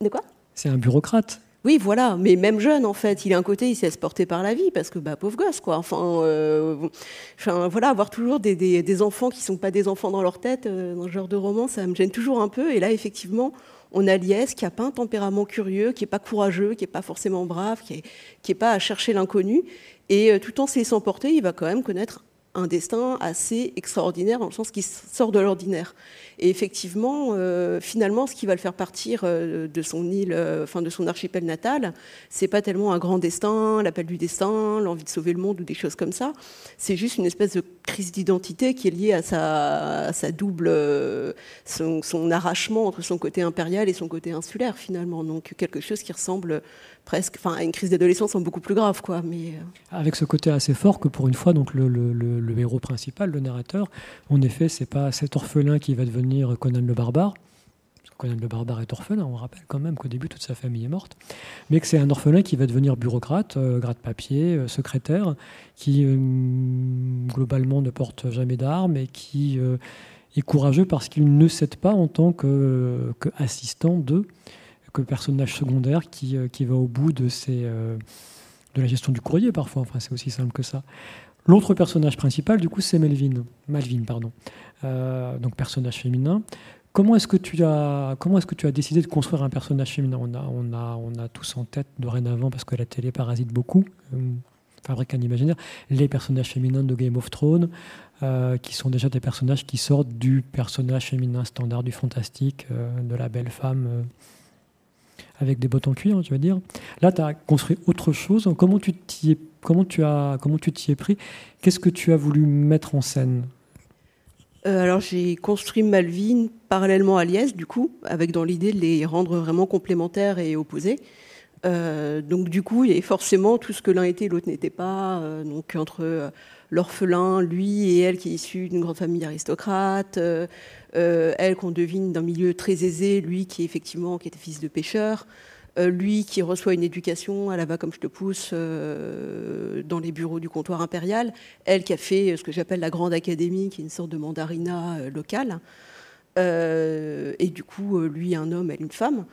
Speaker 3: De quoi?
Speaker 2: C'est un bureaucrate.
Speaker 3: Oui, voilà, mais même jeune, en fait, il a un côté, il s'est porter par la vie, parce que, bah, pauvre gosse, quoi. Enfin, euh, voilà, avoir toujours des, enfants qui sont pas des enfants dans leur tête, euh, dans ce genre de roman, ça me gêne toujours un peu. Et là, effectivement, on a Lies qui a pas un tempérament curieux, qui est pas courageux, qui est pas forcément brave, qui est, qui est pas à chercher l'inconnu. Et euh, tout en se laissant porter, il va quand même connaître un destin assez extraordinaire, dans le sens qu'il sort de l'ordinaire. Et effectivement, euh, finalement, ce qui va le faire partir euh, de son île, euh, enfin de son archipel natal, c'est pas tellement un grand destin, l'appel du destin, l'envie de sauver le monde ou des choses comme ça. C'est juste une espèce de crise d'identité qui est liée à sa, double, son, son, arrachement entre son côté impérial et son côté insulaire finalement. Donc quelque chose qui ressemble presque, enfin, une crise d'adolescence en beaucoup plus grave, quoi. Mais euh.
Speaker 2: avec ce côté assez fort que pour une fois, donc le, héros principal, le narrateur, en effet, c'est pas cet orphelin qui va devenir Conan le barbare. Conan le barbare est orphelin, on rappelle quand même qu'au début toute sa famille est morte, mais que c'est un orphelin qui va devenir bureaucrate, euh, gratte-papier, euh, secrétaire, qui globalement ne porte jamais d'armes et qui est courageux parce qu'il ne cède pas en tant qu'assistant que de que personnage secondaire qui, euh, qui va au bout de, ses, euh, de la gestion du courrier parfois. Enfin, c'est aussi simple que ça. L'autre personnage principal, du coup, c'est Melvin. Malvin, pardon. Euh, donc personnage féminin. Comment est-ce que tu as comment est-ce que tu as décidé de construire un personnage féminin? On a on a on a tous en tête dorénavant parce que la télé parasite beaucoup. fabrique un imaginaire les personnages féminins de Game of Thrones, qui sont déjà des personnages qui sortent du personnage féminin standard du fantastique, de la belle femme avec des bottes en cuir, tu vas dire. Là, tu as construit autre chose. Comment tu t'y es, comment tu as, comment tu t'y es pris? Qu'est-ce que tu as voulu mettre en scène?
Speaker 3: Euh, alors j'ai construit Malvin parallèlement à Liès, du coup, avec dans l'idée de les rendre vraiment complémentaires et opposés. Euh, donc du coup, il y forcément tout ce que l'un était, l'autre n'était pas. Euh, donc entre l'orphelin, lui et elle qui est issue d'une grande famille aristocrate, elle qu'on devine d'un milieu très aisé, lui qui effectivement qui était fils de pêcheur, euh, lui qui reçoit une éducation à la va comme je te pousse euh, dans les bureaux du comptoir impérial, elle qui a fait ce que j'appelle la grande académie, qui est une sorte de mandarina locale, et du coup lui un homme, elle une femme.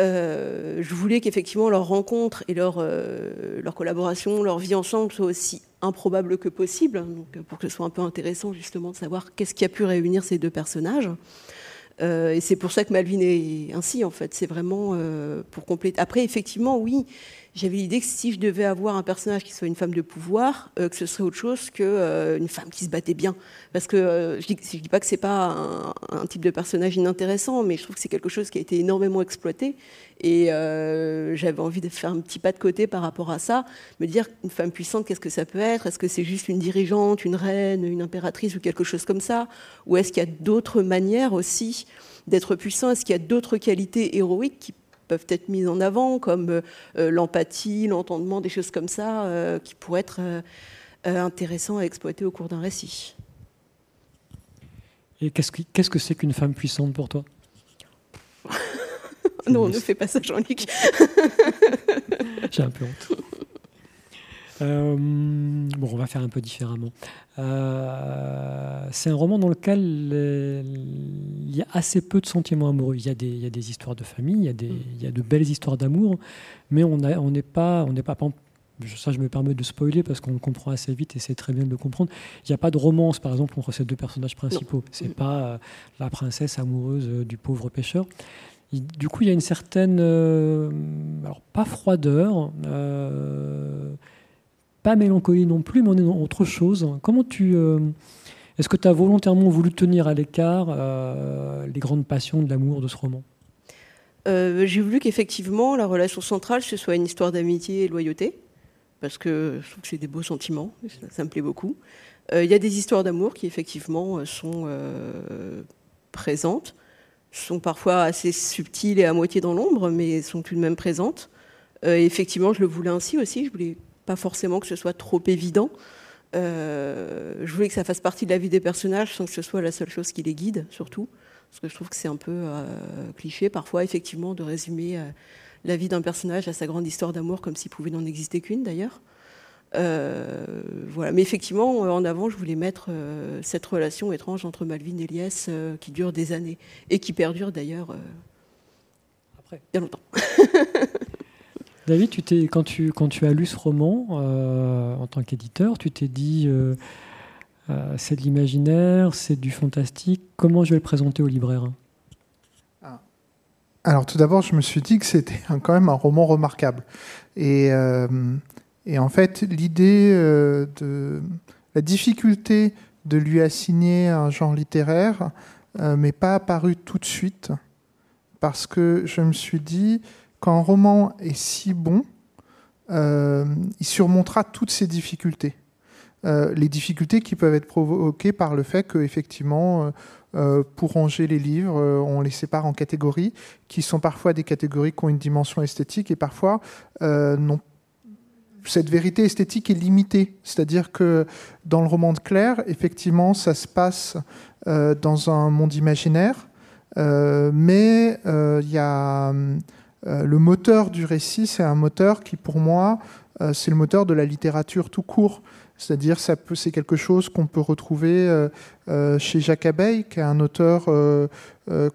Speaker 3: Euh, je voulais qu'effectivement leur rencontre et leur, euh, leur collaboration, leur vie ensemble soit aussi improbable que possible, donc, pour que ce soit un peu intéressant justement de savoir qu'est-ce qui a pu réunir ces deux personnages. Euh, et c'est pour ça que Malvin est ainsi, en fait. C'est vraiment pour compléter. Après, effectivement, oui, j'avais l'idée que si je devais avoir un personnage qui soit une femme de pouvoir, euh, que ce serait autre chose qu'une euh, une femme qui se battait bien. Parce que euh, je, je dis pas que c'est pas un, type de personnage inintéressant, mais je trouve que c'est quelque chose qui a été énormément exploité. Et j'avais envie de faire un petit pas de côté par rapport à ça, me dire une femme puissante, qu'est-ce que ça peut être? Est-ce que c'est juste une dirigeante, une reine, une impératrice ou quelque chose comme ça? Ou est-ce qu'il y a d'autres manières aussi d'être puissant? Est-ce qu'il y a d'autres qualités héroïques qui peuvent être mises en avant, comme euh, euh, l'empathie, l'entendement, des choses comme ça, euh, qui pourraient être intéressants à exploiter au cours d'un récit.
Speaker 2: Et qu'est-ce que c'est qu'une femme puissante pour toi?
Speaker 3: Non, ne fais pas ça, Jean-Luc.
Speaker 2: J'ai un peu honte. Euh, bon, on va faire un peu différemment. Euh, c'est un roman dans lequel il y a assez peu de sentiments amoureux. Il y a des, il y a des histoires de famille, il y a, des, il y a de belles histoires d'amour, mais on n'est on pas, on pas, ça je me permets de spoiler parce qu'on comprend assez vite et c'est très bien de le comprendre. Il n'y a pas de romance par exemple entre ces deux personnages principaux. C'est pas euh, la princesse amoureuse du pauvre pêcheur. du coup, il y a une certaine, alors pas froideur, pas mélancolie non plus, mais on est autre chose. Comment tu, euh, Est-ce que tu as volontairement voulu tenir à l'écart les grandes passions de l'amour de ce roman?
Speaker 3: J'ai voulu qu'effectivement la relation centrale ce soit une histoire d'amitié et loyauté, parce que je trouve que c'est des beaux sentiments, ça, me plaît beaucoup. Il y a des histoires d'amour qui effectivement sont présentes, sont parfois assez subtiles et à moitié dans l'ombre, mais sont tout de même présentes. Euh, effectivement, je le voulais ainsi aussi. Je voulais pas forcément que ce soit trop évident. Euh, je voulais que ça fasse partie de la vie des personnages sans que ce soit la seule chose qui les guide, surtout. Parce que je trouve que c'est un peu euh, cliché parfois, effectivement, de résumer la vie d'un personnage à sa grande histoire d'amour comme s'il pouvait n'en exister qu'une d'ailleurs. voilà. Mais effectivement, en avant, je voulais mettre cette relation étrange entre Malvin et Elias qui dure des années et qui perdure d'ailleurs après bien longtemps.
Speaker 2: David, quand, tu, as lu ce roman euh, en tant qu'éditeur, tu t'es dit euh, euh, c'est de l'imaginaire, c'est du fantastique. Comment je vais le présenter au libraire?
Speaker 4: Ah. Alors tout d'abord, je me suis dit que c'était quand même un roman remarquable. Et, et en fait, l'idée de la difficulté de lui assigner un genre littéraire m'est pas apparue tout de suite parce que je me suis dit quand un roman est si bon, euh, il surmontera toutes ces difficultés. Euh, les difficultés qui peuvent être provoquées par le fait qu'effectivement, euh, pour ranger les livres, on les sépare en catégories, qui sont parfois des catégories qui ont une dimension esthétique et parfois cette vérité esthétique est limitée. C'est-à-dire que dans le roman de Claire, effectivement, ça se passe dans un monde imaginaire, mais il y a euh, le moteur du récit, c'est un moteur qui, pour moi, euh, c'est le moteur de la littérature tout court. C'est-à-dire, ça c'est quelque chose qu'on peut retrouver euh, chez Jacques Abeille, qui est un auteur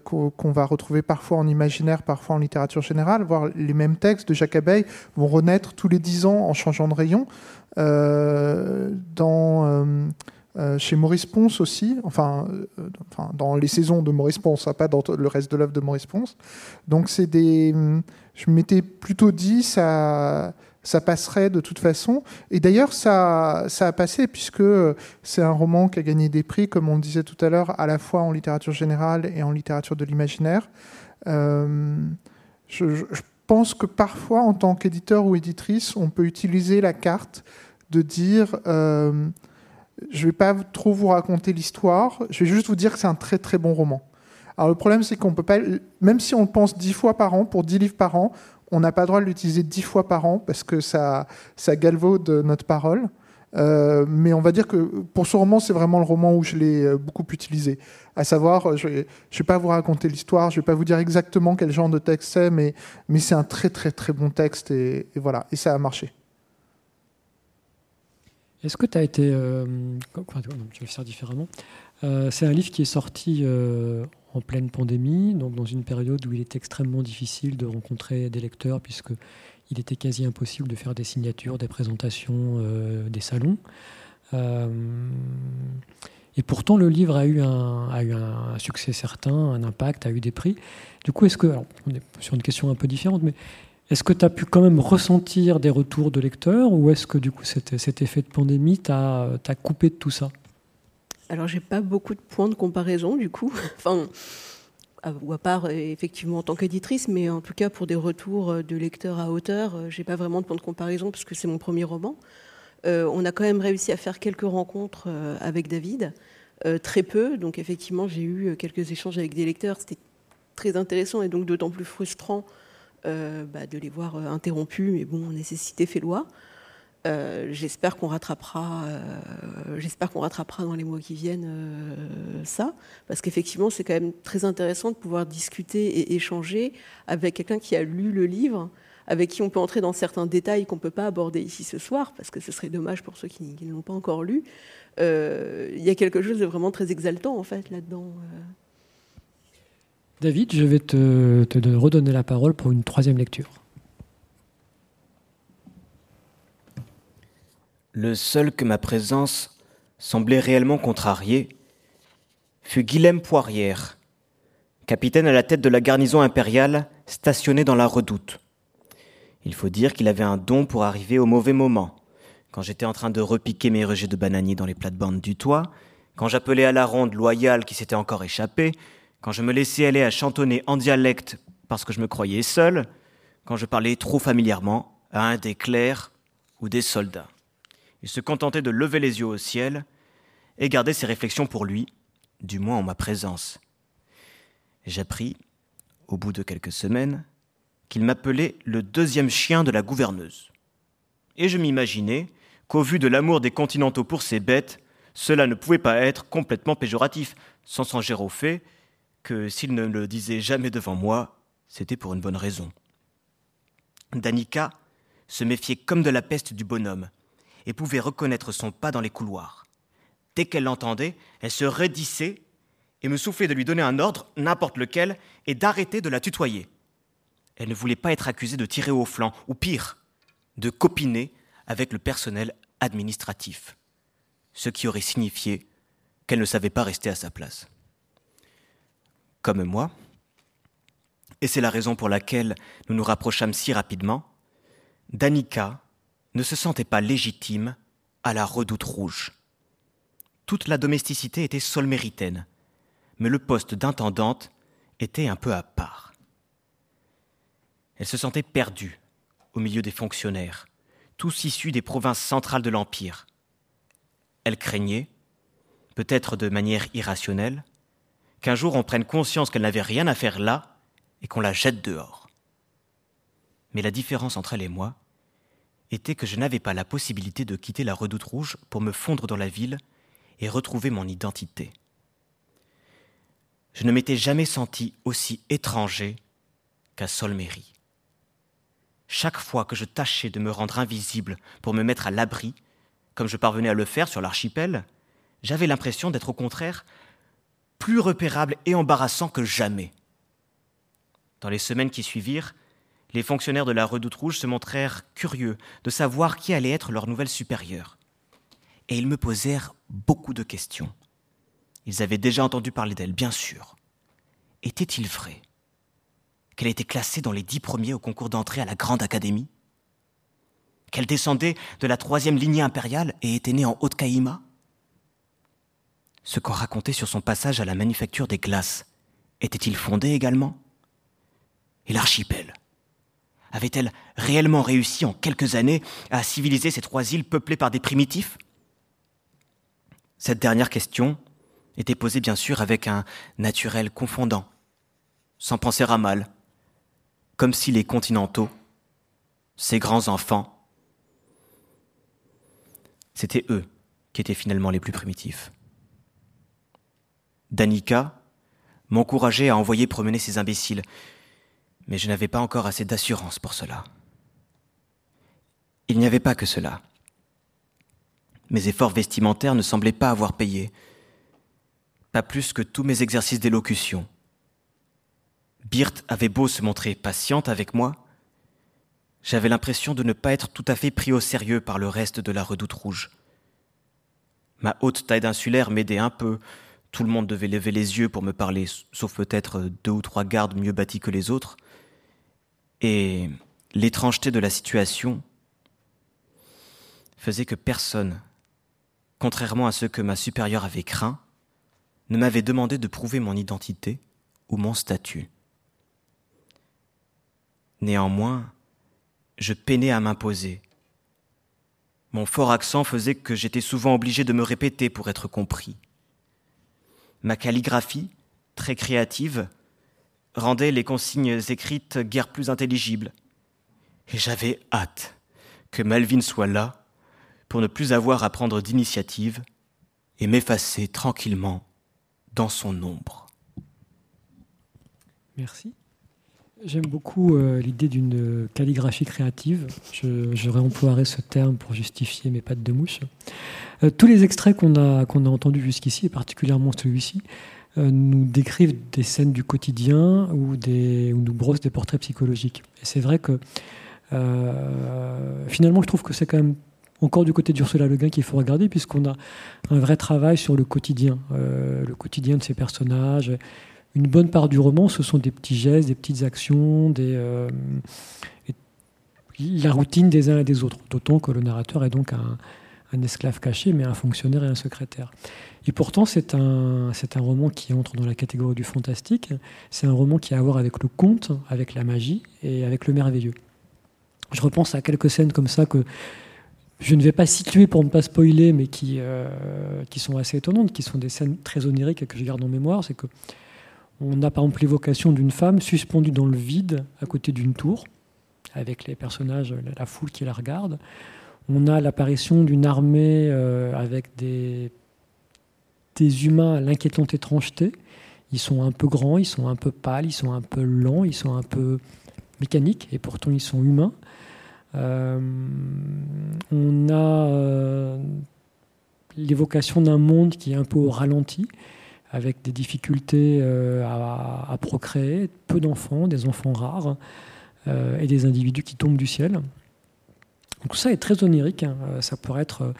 Speaker 4: qu'on va retrouver parfois en imaginaire, parfois en littérature générale. Voir les mêmes textes de Jacques Abeille vont renaître tous les dix ans en changeant de rayon. Euh, chez Maurice Ponce aussi, enfin, euh, enfin, dans les saisons de Maurice Ponce, hein, pas dans le reste de l'œuvre de Maurice Ponce. Donc c'est des, je m'étais plutôt dit ça, ça passerait de toute façon. Et d'ailleurs ça, ça a passé puisque c'est un roman qui a gagné des prix, comme on disait tout à l'heure, à la fois en littérature générale et en littérature de l'imaginaire. Euh, je, pense que parfois, en tant qu'éditeur ou éditrice, on peut utiliser la carte de dire je vais pas trop vous raconter l'histoire, je vais juste vous dire que c'est un très très bon roman. Alors le problème c'est qu'on peut pas, même si on le pense dix fois par an, pour dix livres par an, on n'a pas le droit de l'utiliser dix fois par an parce que ça, galvaude notre parole. Euh, mais on va dire que pour ce roman, c'est vraiment le roman où je l'ai euh, beaucoup utilisé. À savoir, je ne vais, pas vous raconter l'histoire, je ne vais pas vous dire exactement quel genre de texte c'est, mais, mais c'est un très très très bon texte et voilà, et ça a marché.
Speaker 2: Est-ce que tu as été. Euh, je vais faire différemment. Euh, c'est un livre qui est sorti euh, en pleine pandémie, donc dans une période où il était extrêmement difficile de rencontrer des lecteurs, puisqu'il était quasi impossible de faire des signatures, des présentations, des salons. et pourtant, le livre a eu, un, a eu un, succès certain, un impact, a eu des prix. Du coup, est-ce que. on est sur une question un peu différente, mais est-ce que tu as pu quand même ressentir des retours de lecteurs ou est-ce que du coup cet, effet de pandémie t'a coupé de tout ça?
Speaker 3: Alors j'ai pas beaucoup de points de comparaison du coup. enfin, ou à part effectivement en tant qu'éditrice, mais en tout cas pour des retours de lecteurs à hauteur, euh, j'ai pas vraiment de points de comparaison parce que c'est mon premier roman. Euh, on a quand même réussi à faire quelques rencontres euh, avec David, très peu. Donc effectivement, j'ai eu quelques échanges avec des lecteurs. C'était très intéressant et donc d'autant plus frustrant euh, bah, de les voir euh, interrompus, mais bon, nécessité fait loi. Euh, j'espère qu'on rattrapera, j'espère qu'on rattrapera dans les mois qui viennent ça, parce qu'effectivement c'est quand même très intéressant de pouvoir discuter et échanger avec quelqu'un qui a lu le livre, avec qui on peut entrer dans certains détails qu'on ne peut pas aborder ici ce soir, parce que ce serait dommage pour ceux qui, ne l'ont pas encore lu. Il y a quelque chose de vraiment très exaltant en fait là-dedans.
Speaker 2: David, je vais te, redonner la parole pour une troisième lecture.
Speaker 1: Le seul que ma présence semblait réellement contrarier fut Guilhem Poirière, capitaine à la tête de la garnison impériale stationnée dans la redoute. Il faut dire qu'il avait un don pour arriver au mauvais moment. Quand j'étais en train de repiquer mes rejets de bananiers dans les plates-bandes du toit, quand j'appelais à la ronde loyale qui s'était encore échappée, quand je me laissais aller à chantonner en dialecte parce que je me croyais seul, quand je parlais trop familièrement à un des clercs ou des soldats. Il se contentait de lever les yeux au ciel et garder ses réflexions pour lui, du moins en ma présence. J'appris, au bout de quelques semaines, qu'il m'appelait le deuxième chien de la gouverneuse. Et je m'imaginais qu'au vu de l'amour des continentaux pour ces bêtes, cela ne pouvait pas être complètement péjoratif, sans songer au fait que s'il ne le disait jamais devant moi, c'était pour une bonne raison. Danica se méfiait comme de la peste du bonhomme et pouvait reconnaître son pas dans les couloirs. Dès qu'elle l'entendait, elle se raidissait et me soufflait de lui donner un ordre, n'importe lequel, et d'arrêter de la tutoyer. Elle ne voulait pas être accusée de tirer au flanc, ou pire, de copiner avec le personnel administratif, ce qui aurait signifié qu'elle ne savait pas rester à sa place. Comme moi, et c'est la raison pour laquelle nous nous rapprochâmes si rapidement, Danica ne se sentait pas légitime à la redoute rouge. Toute la domesticité était solméritaine, mais le poste d'intendante était un peu à part. Elle se sentait perdue au milieu des fonctionnaires, tous issus des provinces centrales de l'Empire. Elle craignait, peut-être de manière irrationnelle, qu'un jour on prenne conscience qu'elle n'avait rien à faire là et qu'on la jette dehors. Mais la différence entre elle et moi était que je n'avais pas la possibilité de quitter la redoute rouge pour me fondre dans la ville et retrouver mon identité. Je ne m'étais jamais senti aussi étranger qu'à Solméry. Chaque fois que je tâchais de me rendre invisible pour me mettre à l'abri, comme je parvenais à le faire sur l'archipel, j'avais l'impression d'être au contraire plus repérable et embarrassant que jamais. Dans les semaines qui suivirent, les fonctionnaires de la Redoute Rouge se montrèrent curieux de savoir qui allait être leur nouvelle supérieure. Et ils me posèrent beaucoup de questions. Ils avaient déjà entendu parler d'elle, bien sûr. Était-il vrai qu'elle était classée dans les dix premiers au concours d'entrée à la Grande Académie? Qu'elle descendait de la troisième lignée impériale et était née en Haute-Caïma? Ce qu'on racontait sur son passage à la manufacture des glaces était-il fondé également? Et l'archipel? Avait-elle réellement réussi en quelques années à civiliser ces trois îles peuplées par des primitifs? Cette dernière question était posée bien sûr avec un naturel confondant, sans penser à mal, comme si les continentaux, ces grands enfants, c'étaient eux qui étaient finalement les plus primitifs. Danica m'encourageait à envoyer promener ces imbéciles, mais je n'avais pas encore assez d'assurance pour cela. Il n'y avait pas que cela. Mes efforts vestimentaires ne semblaient pas avoir payé, pas plus que tous mes exercices d'élocution. Birth avait beau se montrer patiente avec moi, j'avais l'impression de ne pas être tout à fait pris au sérieux par le reste de la redoute rouge. Ma haute taille d'insulaire m'aidait un peu, tout le monde devait lever les yeux pour me parler, sauf peut-être deux ou trois gardes mieux bâtis que les autres, et l'étrangeté de la situation faisait que personne, contrairement à ce que ma supérieure avait craint, ne m'avait demandé de prouver mon identité ou mon statut. Néanmoins, je peinais à m'imposer. Mon fort accent faisait que j'étais souvent obligé de me répéter pour être compris. Ma calligraphie, très créative, rendait les consignes écrites guère plus intelligibles. Et j'avais hâte que Malvin soit là pour ne plus avoir à prendre d'initiative et m'effacer tranquillement dans son ombre.
Speaker 2: Merci. J'aime beaucoup euh, l'idée d'une calligraphie créative. Je, réemploierai ce terme pour justifier mes pattes de mouche. Euh, tous les extraits qu'on a, qu'on a entendus jusqu'ici, et particulièrement celui-ci, euh, nous décrivent des scènes du quotidien ou, nous brossent des portraits psychologiques. Et c'est vrai que finalement, je trouve que c'est quand même encore du côté d'Ursula Le Guin qu'il faut regarder, puisqu'on a un vrai travail sur le quotidien, le quotidien de ces personnages. Une bonne part du roman, ce sont des petits gestes, des petites actions, euh, la routine des uns et des autres. D'autant que le narrateur est donc un, esclave caché, mais un fonctionnaire et un secrétaire. Et pourtant, c'est un, roman qui entre dans la catégorie du fantastique. C'est un roman qui a à voir avec le conte, avec la magie et avec le merveilleux. Je repense à quelques scènes comme ça que je ne vais pas situer pour ne pas spoiler, mais qui, euh, sont assez étonnantes, qui sont des scènes très oniriques et que je garde en mémoire. C'est que on a par exemple l'évocation d'une femme suspendue dans le vide à côté d'une tour, avec les personnages, la foule qui la regarde. On a l'apparition d'une armée euh, avec des, humains à l'inquiétante étrangeté. Ils sont un peu grands, ils sont un peu pâles, ils sont un peu lents, ils sont un peu mécaniques, et pourtant ils sont humains. Euh, on a euh, l'évocation d'un monde qui est un peu au ralenti, avec des difficultés à, à, procréer, peu d'enfants, des enfants rares, et des individus qui tombent du ciel tout ça est très onirique. Hein. Euh, ça pourrait être euh,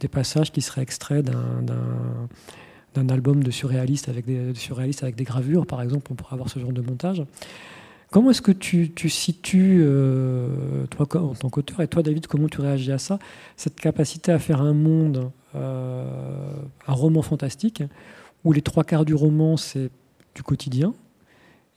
Speaker 2: des passages qui seraient extraits d'un album de surréalistes avec, des, surréalistes avec des gravures, par exemple. On pourrait avoir ce genre de montage. Comment est-ce que tu, situes, euh, toi en tant qu'auteur, et toi David, comment tu réagis à ça Cette capacité à faire un monde, un roman fantastique, où les trois quarts du roman, c'est du quotidien,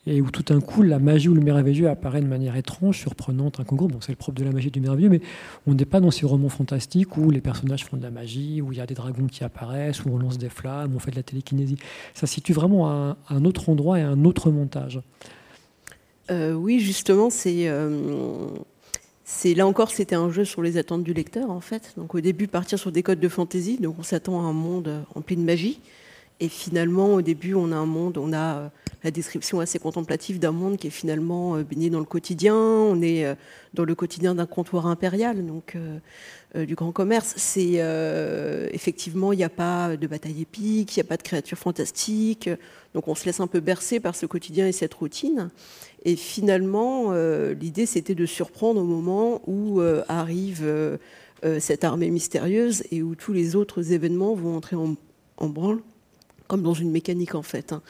Speaker 2: et où tout d'un coup la magie ou le merveilleux apparaît de manière étrange, surprenante, incongrue. Bon, c'est le propre de la magie et du merveilleux, mais on n'est pas dans ces romans fantastiques où les personnages font de la magie, où il y a des dragons qui apparaissent, où on lance des flammes, où on fait de la télékinésie. Ça situe vraiment à un autre endroit et à un autre montage.
Speaker 3: Euh, oui, justement, euh, c'est là encore, c'était un jeu sur les attentes du lecteur, en fait. Donc au début, partir sur des codes de fantaisie, donc on s'attend à un monde en pleine magie. Et finalement, au début, on a un monde, on a euh, la description assez contemplative d'un monde qui est finalement euh, baigné dans le quotidien. On est euh, dans le quotidien d'un comptoir impérial, donc du grand commerce. C'est effectivement, il n'y a pas de bataille épique, il n'y a pas de créatures fantastiques. Donc on se laisse un peu bercer par ce quotidien et cette routine. Et finalement, l'idée, c'était de surprendre au moment où arrive cette armée mystérieuse et où tous les autres événements vont entrer en, en branle comme dans une mécanique en fait. Hein.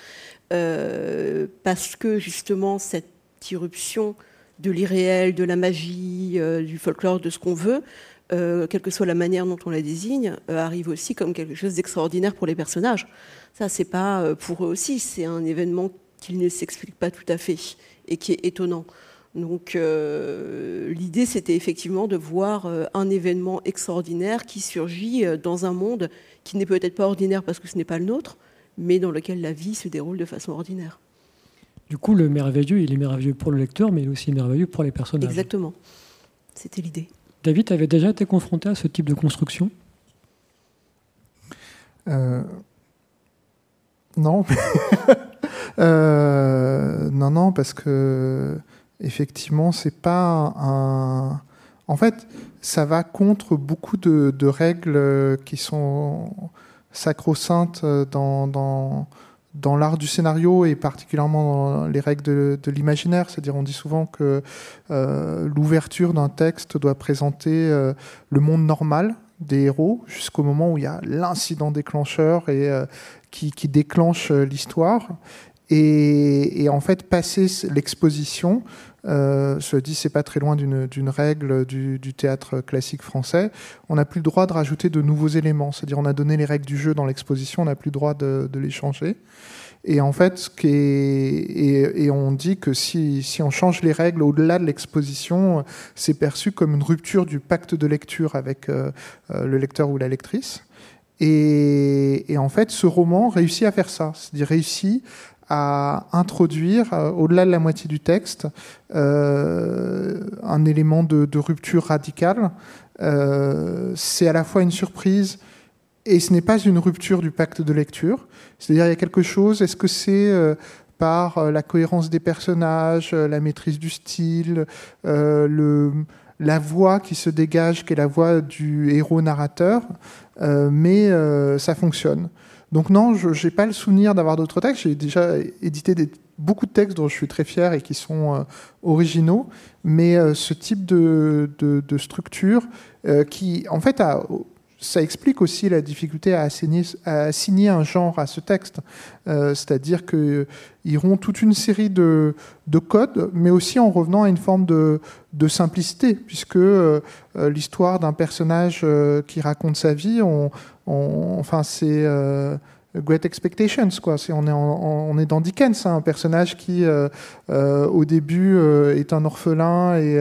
Speaker 3: Euh, parce que justement cette irruption de l'irréel, de la magie, euh, du folklore, de ce qu'on veut, euh, quelle que soit la manière dont on la désigne, arrive aussi comme quelque chose d'extraordinaire pour les personnages. Ça, c'est pas pour eux aussi, c'est un événement qui ne s'explique pas tout à fait et qui est étonnant. Donc l'idée, c'était effectivement de voir un événement extraordinaire qui surgit dans un monde qui n'est peut-être pas ordinaire parce que ce n'est pas le nôtre, mais dans lequel la vie se déroule de façon ordinaire.
Speaker 2: Du coup, le merveilleux, il est merveilleux pour le lecteur, mais il est aussi merveilleux pour les personnages.
Speaker 3: Exactement. C'était l'idée.
Speaker 2: David, tu avais déjà été confronté à ce type de construction?
Speaker 4: Euh... Non. euh... Non, non, parce que effectivement, c'est pas un. En fait, ça va contre beaucoup de, de règles qui sont sacro-sainte euh, dans, dans, dans l'art du scénario et particulièrement dans les règles de, l'imaginaire. C'est-à-dire, on dit souvent que euh, l'ouverture d'un texte doit présenter euh, le monde normal des héros jusqu'au moment où il y a l'incident déclencheur et qui, qui, déclenche l'histoire. Et, et, en fait, passer l'exposition, euh, je dis, c'est pas très loin d'une règle du, théâtre classique français. On n'a plus le droit de rajouter de nouveaux éléments. C'est-à-dire, on a donné les règles du jeu dans l'exposition, on n'a plus le droit de, les changer. Et en fait, et, on dit que si, si on change les règles au-delà de l'exposition, c'est perçu comme une rupture du pacte de lecture avec euh, euh le lecteur ou la lectrice. Et, et, en fait, ce roman réussit à faire ça, c'est-à-dire réussit à introduire, euh, au-delà de la moitié du texte, euh, un élément de, rupture radicale. Euh, c'est à la fois une surprise et ce n'est pas une rupture du pacte de lecture. C'est-à-dire il y a quelque chose, est-ce que c'est par la cohérence des personnages, la maîtrise du style, le, la voix qui se dégage, qui est la voix du héros narrateur, mais ça fonctionne. Donc non, je n'ai pas le souvenir d'avoir d'autres textes. J'ai déjà édité beaucoup de textes dont je suis très fier et qui sont euh, originaux, mais euh, ce type de structure euh, qui, en fait, a, ça explique aussi la difficulté à assigner, un genre à ce texte. Euh, c'est-à-dire qu'ils iront toute une série de, de, codes, mais aussi en revenant à une forme de, simplicité, puisque euh, l'histoire d'un personnage qui raconte sa vie, enfin, c'est Great Expectations, quoi. on, est on est dans Dickens, hein, un personnage qui, euh, euh, au début, euh, est un orphelin et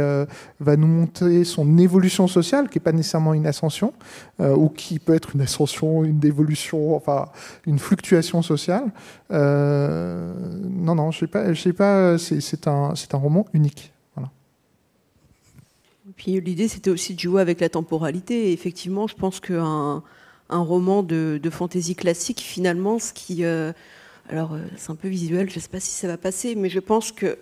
Speaker 4: va nous montrer son évolution sociale, qui n'est pas nécessairement une ascension, ou qui peut être une ascension, une dévolution, enfin, une fluctuation sociale. non, non, je sais pas, je sais pas. C'est un, un roman unique. Voilà.
Speaker 3: Puis l'idée, c'était aussi de jouer avec la temporalité. Effectivement, je pense qu'un un roman de, de fantaisie classique, finalement, ce qui. Euh, alors, euh, c'est un peu visuel, je ne sais pas si ça va passer, mais je pense que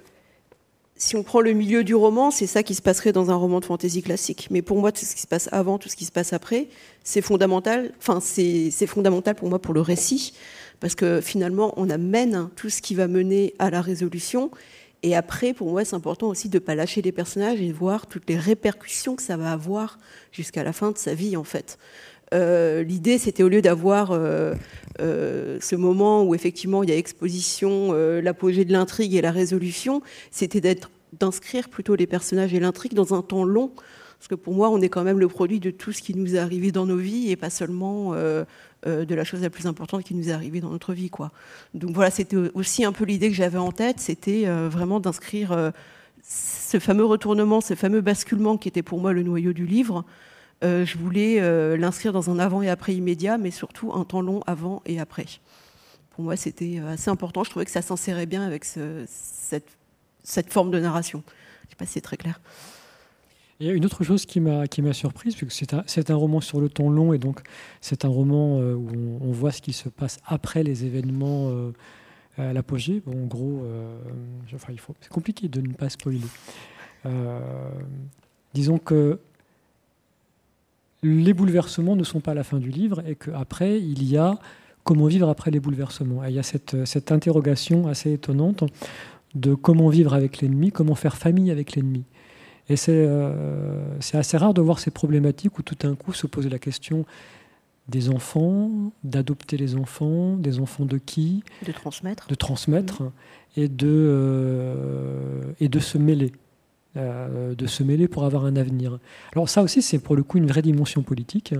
Speaker 3: si on prend le milieu du roman, c'est ça qui se passerait dans un roman de fantaisie classique. Mais pour moi, tout ce qui se passe avant, tout ce qui se passe après, c'est fondamental. Enfin, c'est fondamental pour moi pour le récit, parce que finalement, on amène tout ce qui va mener à la résolution. Et après, pour moi, c'est important aussi de ne pas lâcher les personnages et de voir toutes les répercussions que ça va avoir jusqu'à la fin de sa vie, en fait. Euh, l'idée, c'était au lieu d'avoir euh, euh, ce moment où effectivement il y a exposition, l'apogée de l'intrigue et la résolution, c'était d'inscrire plutôt les personnages et l'intrigue dans un temps long. Parce que pour moi, on est quand même le produit de tout ce qui nous est arrivé dans nos vies et pas seulement de la chose la plus importante qui nous est arrivée dans notre vie. Quoi. Donc voilà, c'était aussi un peu l'idée que j'avais en tête, c'était vraiment d'inscrire ce fameux retournement, ce fameux basculement qui était pour moi le noyau du livre, euh, je voulais euh, l'inscrire dans un avant et après immédiat, mais surtout un temps long avant et après. Pour moi, c'était euh, assez important. Je trouvais que ça s'insérait bien avec cette, forme de narration. Je ne sais pas si c'est très clair.
Speaker 2: Il y a une autre chose qui m'a qui m'a surprise, puisque c'est un, c'est un roman sur le temps long, et donc c'est un roman où on, voit ce qui se passe après les événements à l'apogée. Bon, en gros, enfin, il faut, c'est compliqué de ne pas spoiler. disons que les bouleversements ne sont pas la fin du livre et qu'après, il y a comment vivre après les bouleversements. il y a cette, cette, interrogation assez étonnante de comment vivre avec l'ennemi, comment faire famille avec l'ennemi. Et euh, c'est assez rare de voir ces problématiques où tout d'un coup se pose la question des enfants, d'adopter les enfants, des enfants de qui?
Speaker 3: De transmettre.
Speaker 2: De transmettre et, de, euh, et de se mêler. Euh, de se mêler pour avoir un avenir. Alors ça aussi, c'est pour le coup une vraie dimension politique,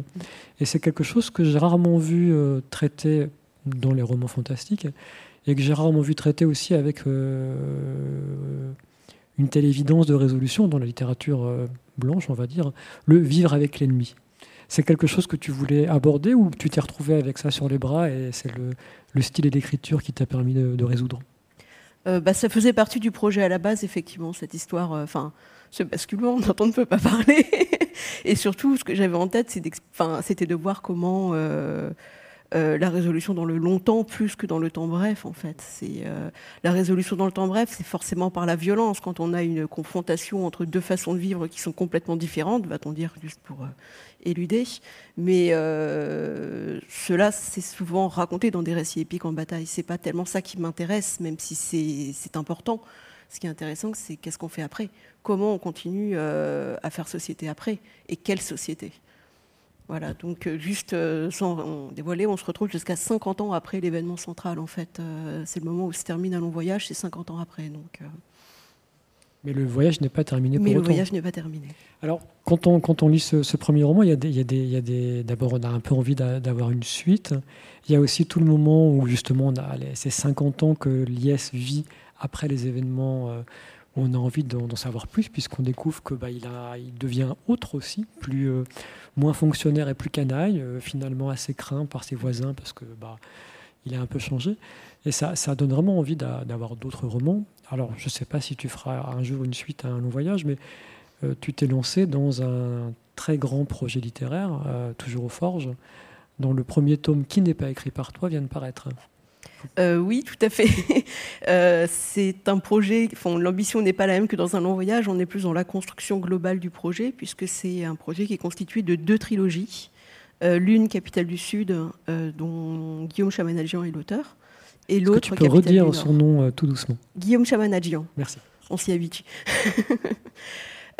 Speaker 2: et c'est quelque chose que j'ai rarement vu euh, traité dans les romans fantastiques, et que j'ai rarement vu traité aussi avec euh, une telle évidence de résolution dans la littérature blanche, on va dire, le vivre avec l'ennemi. C'est quelque chose que tu voulais aborder ou tu t'es retrouvé avec ça sur les bras et c'est le, style et l'écriture qui t'a permis de résoudre?
Speaker 3: Euh, bah, ça faisait partie du projet à la base, effectivement, cette histoire, euh, enfin, ce basculement dont on ne peut pas parler. et surtout, ce que j'avais en tête, c'était de voir comment euh, la résolution dans le longtemps plus que dans le temps bref, en fait. C'est euh, la résolution dans le temps bref, c'est forcément par la violence. Quand on a une confrontation entre deux façons de vivre qui sont complètement différentes, va-t-on dire juste pour euh, éluder. Mais cela, c'est souvent raconté dans des récits épiques en bataille. C'est pas tellement ça qui m'intéresse, même si c'est important. Ce qui est intéressant, c'est qu'est-ce qu'on fait après? Comment on continue à faire société après? Et quelle société? Voilà, donc euh, juste euh, sans dévoiler, on se retrouve jusqu'à 50 ans après l'événement central, en fait. Euh, c'est le moment où se termine un long voyage, c'est 50 ans après. Donc,
Speaker 2: Mais le voyage n'est pas terminé
Speaker 3: pour Mais le voyage n'est pas terminé.
Speaker 2: Alors, quand on, quand on lit ce, premier roman, il y a des, il y a d'abord, on a un peu envie d'avoir une suite. Il y a aussi tout le moment où, justement, on a ces 50 ans que l'IS vit après les événements on a envie d'en savoir plus puisqu'on découvre que bah, il, a, il devient autre aussi, plus euh, moins fonctionnaire et plus canaille, euh, finalement assez craint par ses voisins parce que bah, il a un peu changé. Et ça, ça donne vraiment envie d'avoir d'autres romans. Alors, je ne sais pas si tu feras un jour une suite à un long voyage, mais euh, tu t'es lancé dans un très grand projet littéraire, toujours aux Forges, dont le premier tome qui n'est pas écrit par toi vient de paraître.
Speaker 3: Euh, oui, tout à fait. Euh, c'est un projet, l'ambition n'est pas la même que dans un long voyage, on est plus dans la construction globale du projet, puisque c'est un projet qui est constitué de deux trilogies. Euh, l'une, Capitale du Sud, dont Guillaume Chamanadjian est l'auteur,
Speaker 2: et l'autre, tu peux redire son nom tout doucement
Speaker 3: Guillaume Chamanadjian.
Speaker 2: Merci.
Speaker 3: On s'y habitue.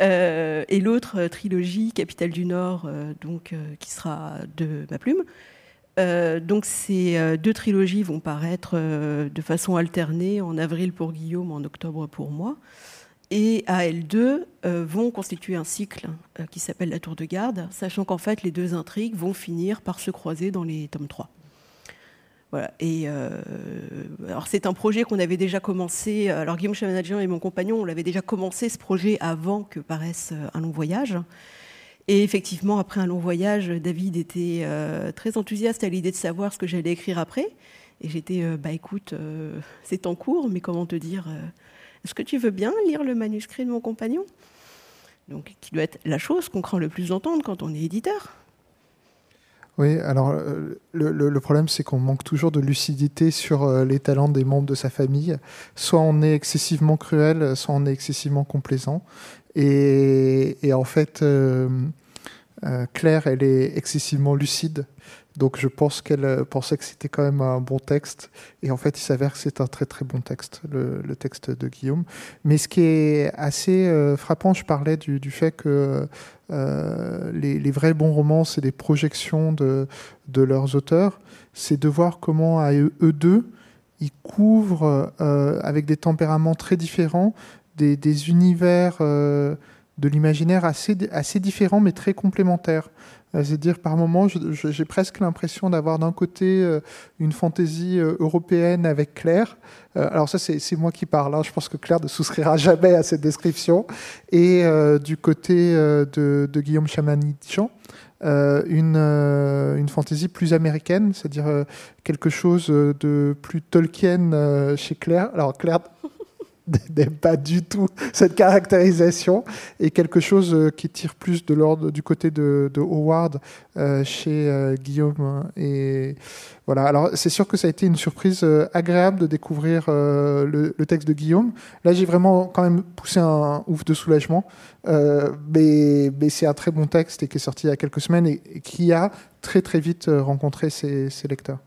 Speaker 3: et l'autre trilogie, Capitale du Nord, donc, qui sera de ma plume. Donc ces deux trilogies vont paraître de façon alternée en avril pour Guillaume, en octobre pour moi et AL2 euh, vont constituer un cycle euh, qui s'appelle la tour de garde, sachant qu'en fait les deux intrigues vont finir par se croiser dans les tomes 3. Voilà. Et euh, alors c'est un projet qu'on avait déjà commencé. Alors Guillaume Chamanadjian et mon compagnon, on l'avait déjà commencé ce projet avant que paraisse un long voyage. Et effectivement, après un long voyage, David était très enthousiaste à l'idée de savoir ce que j'allais écrire après. Et j'étais, bah écoute, c'est en cours, mais comment te dire est-ce que tu veux bien lire le manuscrit de mon compagnon? Donc, qui doit être la chose qu'on craint le plus d'entendre quand on est éditeur.
Speaker 4: Oui, alors euh, le, problème, c'est qu'on manque toujours de lucidité sur euh, les talents des membres de sa famille. Soit on est excessivement cruel, soit on est excessivement complaisant. Et, en fait, euh, Claire, elle est excessivement lucide donc je pense qu'elle euh, pensait que c'était quand même un bon texte. Et en fait, il s'avère que c'est un très très bon texte, le, texte de Guillaume. Mais ce qui est assez euh, frappant, je parlais du, fait que euh, les, vrais bons romans, c'est des projections de, leurs auteurs. C'est de voir comment eux, deux, ils couvrent avec des tempéraments très différents des, univers de l'imaginaire assez, assez différents mais très complémentaires. Euh, c'est-à-dire, par moments, j'ai presque l'impression d'avoir d'un côté euh, une fantaisie euh, européenne avec Claire. alors ça, c'est moi qui parle. Hein. Je pense que Claire ne souscrira jamais à cette description. Et du côté de, Guillaume Chamanidjian, une, une fantaisie plus américaine, c'est-à-dire quelque chose de plus Tolkien chez Claire. Alors Claire n'aime pas du tout cette caractérisation et quelque chose euh, qui tire plus de l'ordre du côté de, Howard euh, chez euh, Guillaume et voilà. Alors c'est sûr que ça a été une surprise agréable de découvrir le, texte de Guillaume. Là j'ai vraiment quand même poussé un ouf de soulagement mais, mais c'est un très bon texte et qui est sorti il y a quelques semaines et, qui a très très vite rencontré ses, ses lecteurs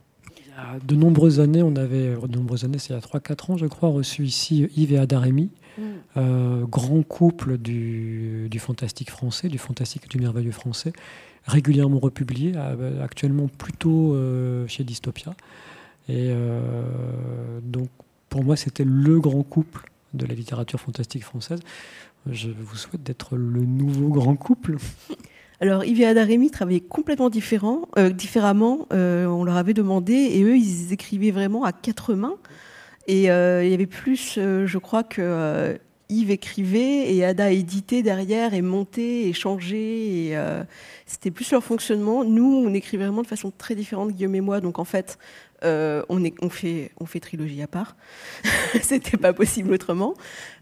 Speaker 2: de nombreuses années, on avait, de nombreuses années, c'est il y a 3-4 ans, je crois, reçu ici Yves et Ada Rémy, mm. euh, grand couple du, fantastique français, du fantastique et du merveilleux français, régulièrement republié, euh, actuellement plutôt euh, chez Dystopia. Et donc, pour moi, c'était le grand couple de la littérature fantastique française. Je vous souhaite d'être le nouveau grand couple.
Speaker 3: Alors, Yves et Ada Rémy travaillaient complètement différent, euh, différemment. Euh, on leur avait demandé, et eux, ils écrivaient vraiment à quatre mains. Et euh, il y avait plus, je crois, que Yves écrivait et Ada éditait derrière et montait et changeait. C'était plus leur fonctionnement. Nous, on écrivait vraiment de façon très différente, Guillaume et moi. Donc, en fait, on, on, fait, on fait trilogie à part. C'était pas possible autrement.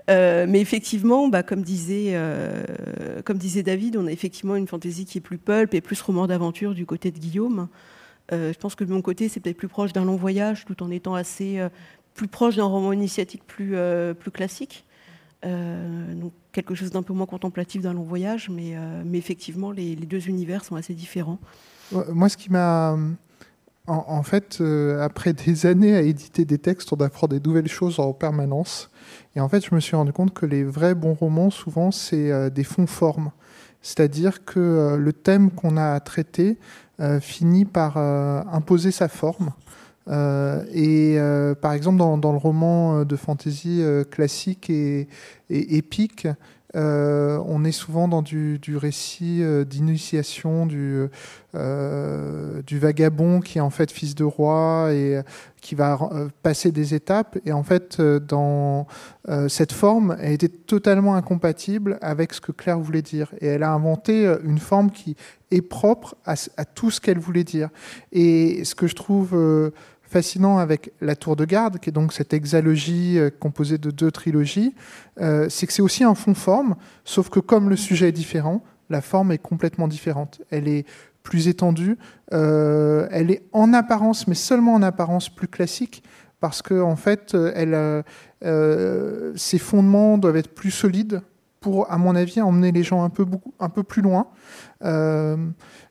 Speaker 3: Euh, mais effectivement, bah, comme, disait, euh, comme disait David, on a effectivement une fantaisie qui est plus pulp et plus roman d'aventure du côté de Guillaume. Euh, je pense que de mon côté, c'est peut-être plus proche d'un long voyage, tout en étant assez plus proche d'un roman initiatique plus, plus classique. donc quelque chose d'un peu moins contemplatif d'un long voyage, mais, mais effectivement, les, les, deux univers sont assez différents.
Speaker 4: Moi, ce qui m'a en, fait, euh, après des années à éditer des textes, on apprend des nouvelles choses en permanence. Et en fait, je me suis rendu compte que les vrais bons romans, souvent, c'est euh, des fonds-formes. C'est-à-dire que euh, le thème qu'on a à traiter finit par imposer sa forme. et par exemple, dans, le roman de fantasy classique et épique, euh, on est souvent dans du, récit euh, d'initiation euh, du, vagabond qui est en fait fils de roi et qui va passer des étapes. Et en fait, dans cette forme, elle était totalement incompatible avec ce que Claire voulait dire. Et elle a inventé une forme qui est propre à, à tout ce qu'elle voulait dire. Et ce que je trouve fascinant avec La Tour de Garde, qui est donc cette hexalogie euh, composée de deux trilogies, euh, c'est que c'est aussi un fond-forme, sauf que comme le sujet est différent, la forme est complètement différente. Elle est plus étendue, euh, elle est en apparence, mais seulement en apparence, plus classique, parce que en fait, ses fondements doivent être plus solides pour, à mon avis, emmener les gens un peu, beaucoup, un peu plus loin. Euh,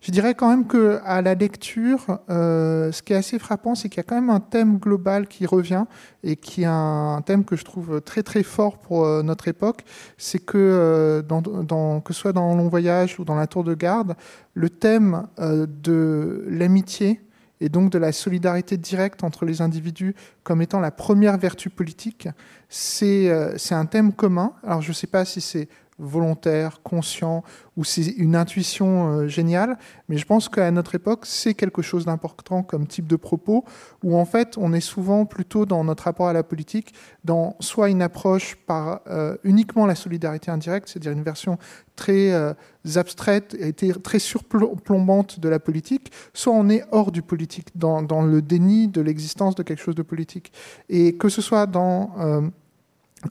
Speaker 4: je dirais quand même que à la lecture, euh, ce qui est assez frappant, c'est qu'il y a quand même un thème global qui revient et qui est un thème que je trouve très très fort pour euh, notre époque. C'est que que ce soit dans Long Voyage ou dans La Tour de Garde, le thème de l'amitié et donc de la solidarité directe entre les individus comme étant la première vertu politique, c'est un thème commun. Alors je ne sais pas si c'est volontaire, conscient, ou c'est une intuition euh, géniale, mais je pense qu'à notre époque, c'est quelque chose d'important comme type de propos, où en fait, on est souvent plutôt dans notre rapport à la politique, dans soit une approche par euh, uniquement la solidarité indirecte, c'est-à-dire une version très euh, abstraite et très surplombante de la politique, soit on est hors du politique, dans, dans le déni de l'existence de quelque chose de politique. Et que ce soit dans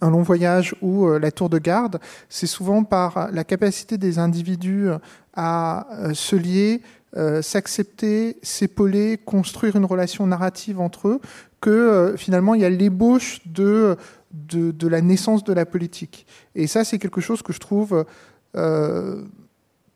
Speaker 4: un long voyage ou euh, la tour de garde, c'est souvent par la capacité des individus à euh, se lier, euh, s'accepter, s'épauler, construire une relation narrative entre eux, que finalement il y a l'ébauche de, de, la naissance de la politique. Et ça, c'est quelque chose que je trouve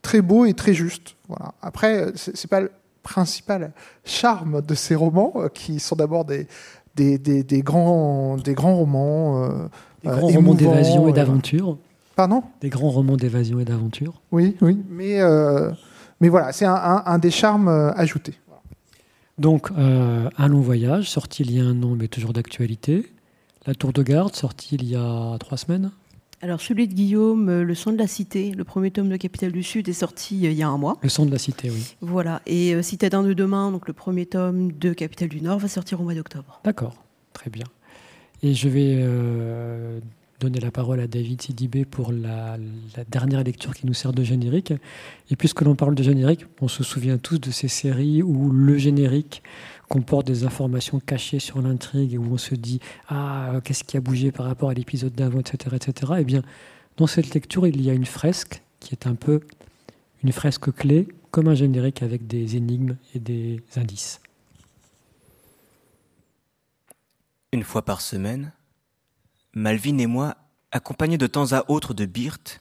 Speaker 4: très beau et très juste. Voilà. Après, c'est pas le principal charme de ces romans, qui sont d'abord des, des, des, grands, des grands romans.
Speaker 2: Euh, des grands romans d'évasion et euh, d'aventure.
Speaker 4: Pardon?
Speaker 2: Des grands romans d'évasion et d'aventure.
Speaker 4: Oui, oui. Mais, euh, mais voilà, c'est un, un, des charmes ajoutés.
Speaker 2: Donc, Un long voyage, sorti il y a un an, mais toujours d'actualité. La Tour de Garde, sorti il y a trois semaines.
Speaker 3: Alors celui de Guillaume, euh, Le son de la cité, le premier tome de Capitale du Sud est sorti euh, il y a un mois.
Speaker 2: Le son de la cité, oui.
Speaker 3: Voilà. Et euh, Citadin de demain, donc le premier tome de Capitale du Nord, va sortir au mois d'octobre.
Speaker 2: D'accord, très bien. Et je vais donner la parole à David Sidibé pour la, la, dernière lecture qui nous sert de générique. Et puisque l'on parle de générique, on se souvient tous de ces séries où le générique comporte des informations cachées sur l'intrigue et où on se dit ah qu'est-ce qui a bougé par rapport à l'épisode d'avant, etc., etc. Eh bien, dans cette lecture, il y a une fresque qui est un peu une fresque clé, comme un générique avec des énigmes et des indices.
Speaker 1: Une fois par semaine, Malvin et moi, accompagnés de temps à autre de Birth,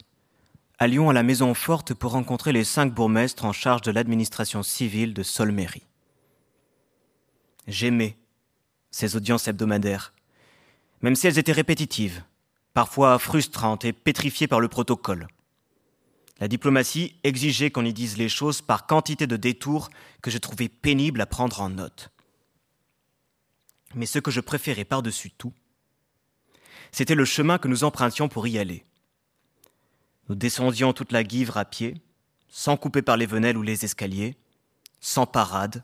Speaker 1: allions à la maison forte pour rencontrer les cinq bourgmestres en charge de l'administration civile de Solmery. J'aimais ces audiences hebdomadaires, même si elles étaient répétitives, parfois frustrantes et pétrifiées par le protocole. La diplomatie exigeait qu'on y dise les choses par quantité de détours que je trouvais pénible à prendre en note. Mais ce que je préférais par-dessus tout, c'était le chemin que nous empruntions pour y aller. Nous descendions toute la guivre à pied, sans couper par les venelles ou les escaliers, sans parade,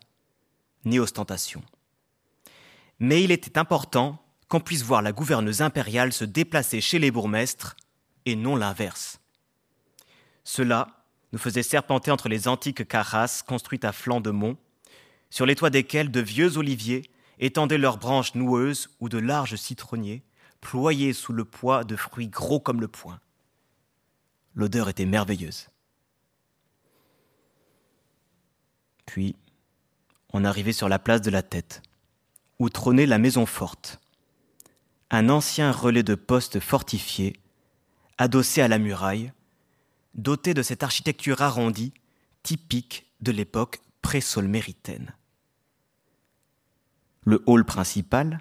Speaker 1: ni ostentation. Mais il était important qu'on puisse voir la gouverneuse impériale se déplacer chez les bourgmestres et non l'inverse. Cela nous faisait serpenter entre les antiques carrasses construites à flanc de mont, sur les toits desquels de vieux oliviers étendaient leurs branches noueuses ou de larges citronniers, ployés sous le poids de fruits gros comme le poing. L'odeur était merveilleuse. Puis, on arrivait sur la place de la tête, où trônait la maison forte, un ancien relais de poste fortifié, adossé à la muraille, doté de cette architecture arrondie typique de l'époque pré-solméritaine. Le hall principal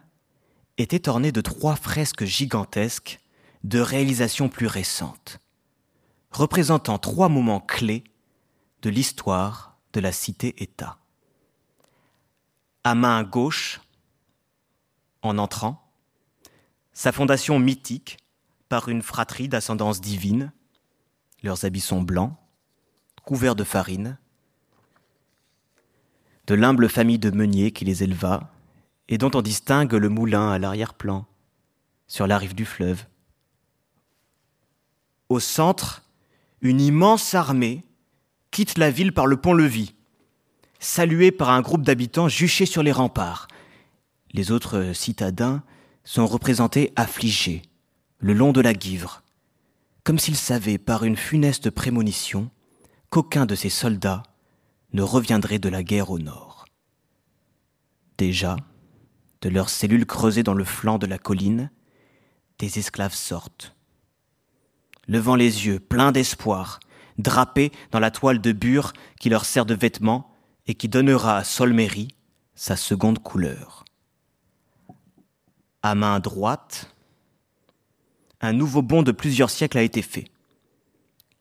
Speaker 1: était orné de trois fresques gigantesques de réalisation plus récente, représentant trois moments clés de l'histoire de la cité-État. À main gauche, en entrant, sa fondation mythique par une fratrie d'ascendance divine, leurs habits sont blancs, couverts de farine, de l'humble famille de meuniers qui les éleva, et dont on distingue le moulin à l'arrière-plan, sur la rive du fleuve. Au centre, une immense armée quitte la ville par le pont-levis, salué par un groupe d'habitants juchés sur les remparts. Les autres citadins sont représentés affligés, le long de la guivre, comme s'ils savaient par une funeste prémonition qu'aucun de ces soldats ne reviendrait de la guerre au nord. Déjà, de leurs cellules creusées dans le flanc de la colline, des esclaves sortent. levant les yeux, pleins d'espoir, drapés dans la toile de bure qui leur sert de vêtement et qui donnera à Solméry sa seconde couleur. À main droite, un nouveau bond de plusieurs siècles a été fait.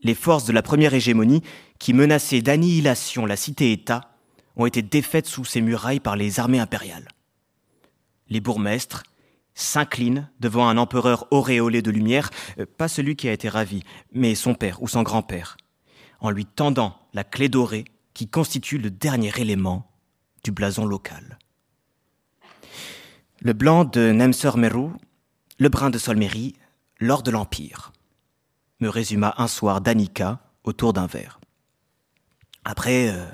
Speaker 1: Les forces de la première hégémonie, qui menaçaient d'annihilation la cité-État, ont été défaites sous ses murailles par les armées impériales. Les bourgmestres s'inclinent devant un empereur auréolé de lumière, euh, pas celui qui a été ravi, mais son père ou son grand-père, en lui tendant la clé dorée qui constitue le dernier élément du blason local. Le blanc de Nemser Meru, le brun de Solméry, lors de l'Empire, me résuma un soir Danica autour d'un verre. Après, euh,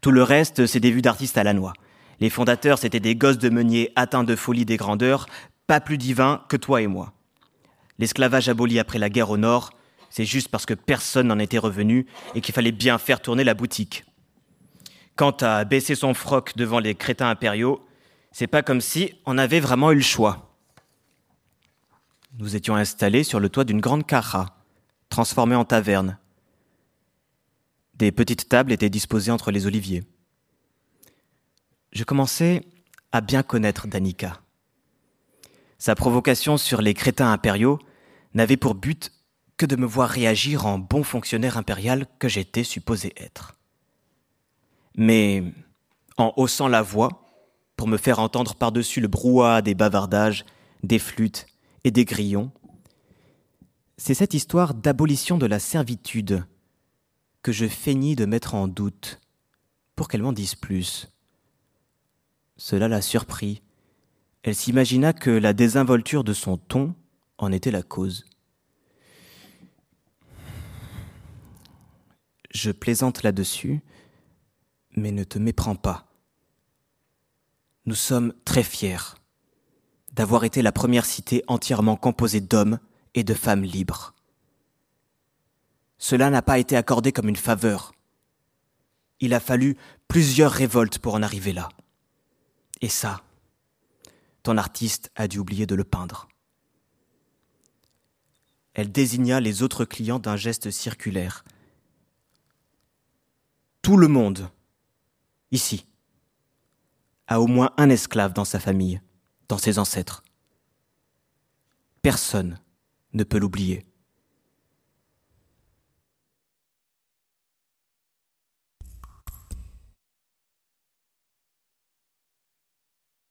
Speaker 1: tout le reste, c'est des vues d'artistes à la noix. Les fondateurs, c'étaient des gosses de meunier atteints de folie des grandeurs, pas plus divins que toi et moi. L'esclavage aboli après la guerre au Nord, c'est juste parce que personne n'en était revenu et qu'il fallait bien faire tourner la boutique. Quant à baisser son froc devant les crétins impériaux, c'est pas comme si on avait vraiment eu le choix. Nous étions installés sur le toit d'une grande cara, transformée en taverne, des petites tables étaient disposées entre les oliviers. Je commençais à bien connaître Danica. Sa provocation sur les crétins impériaux n'avait pour but que de me voir réagir en bon fonctionnaire impérial que j'étais supposé être. Mais en haussant la voix, pour me faire entendre par-dessus le brouhaha des bavardages, des flûtes et des grillons, c'est cette histoire d'abolition de la servitude que je feignis de mettre en doute, pour qu'elle m'en dise plus. Cela la surprit. Elle s'imagina que la désinvolture de son ton en était la cause. Je plaisante là-dessus, mais ne te méprends pas. Nous sommes très fiers d'avoir été la première cité entièrement composée d'hommes et de femmes libres. Cela n'a pas été accordé comme une faveur. Il a fallu plusieurs révoltes pour en arriver là. Et ça, ton artiste a dû oublier de le peindre. Elle désigna les autres clients d'un geste circulaire. Tout le monde, ici, a au moins un esclave dans sa famille, dans ses ancêtres. Personne ne peut l'oublier.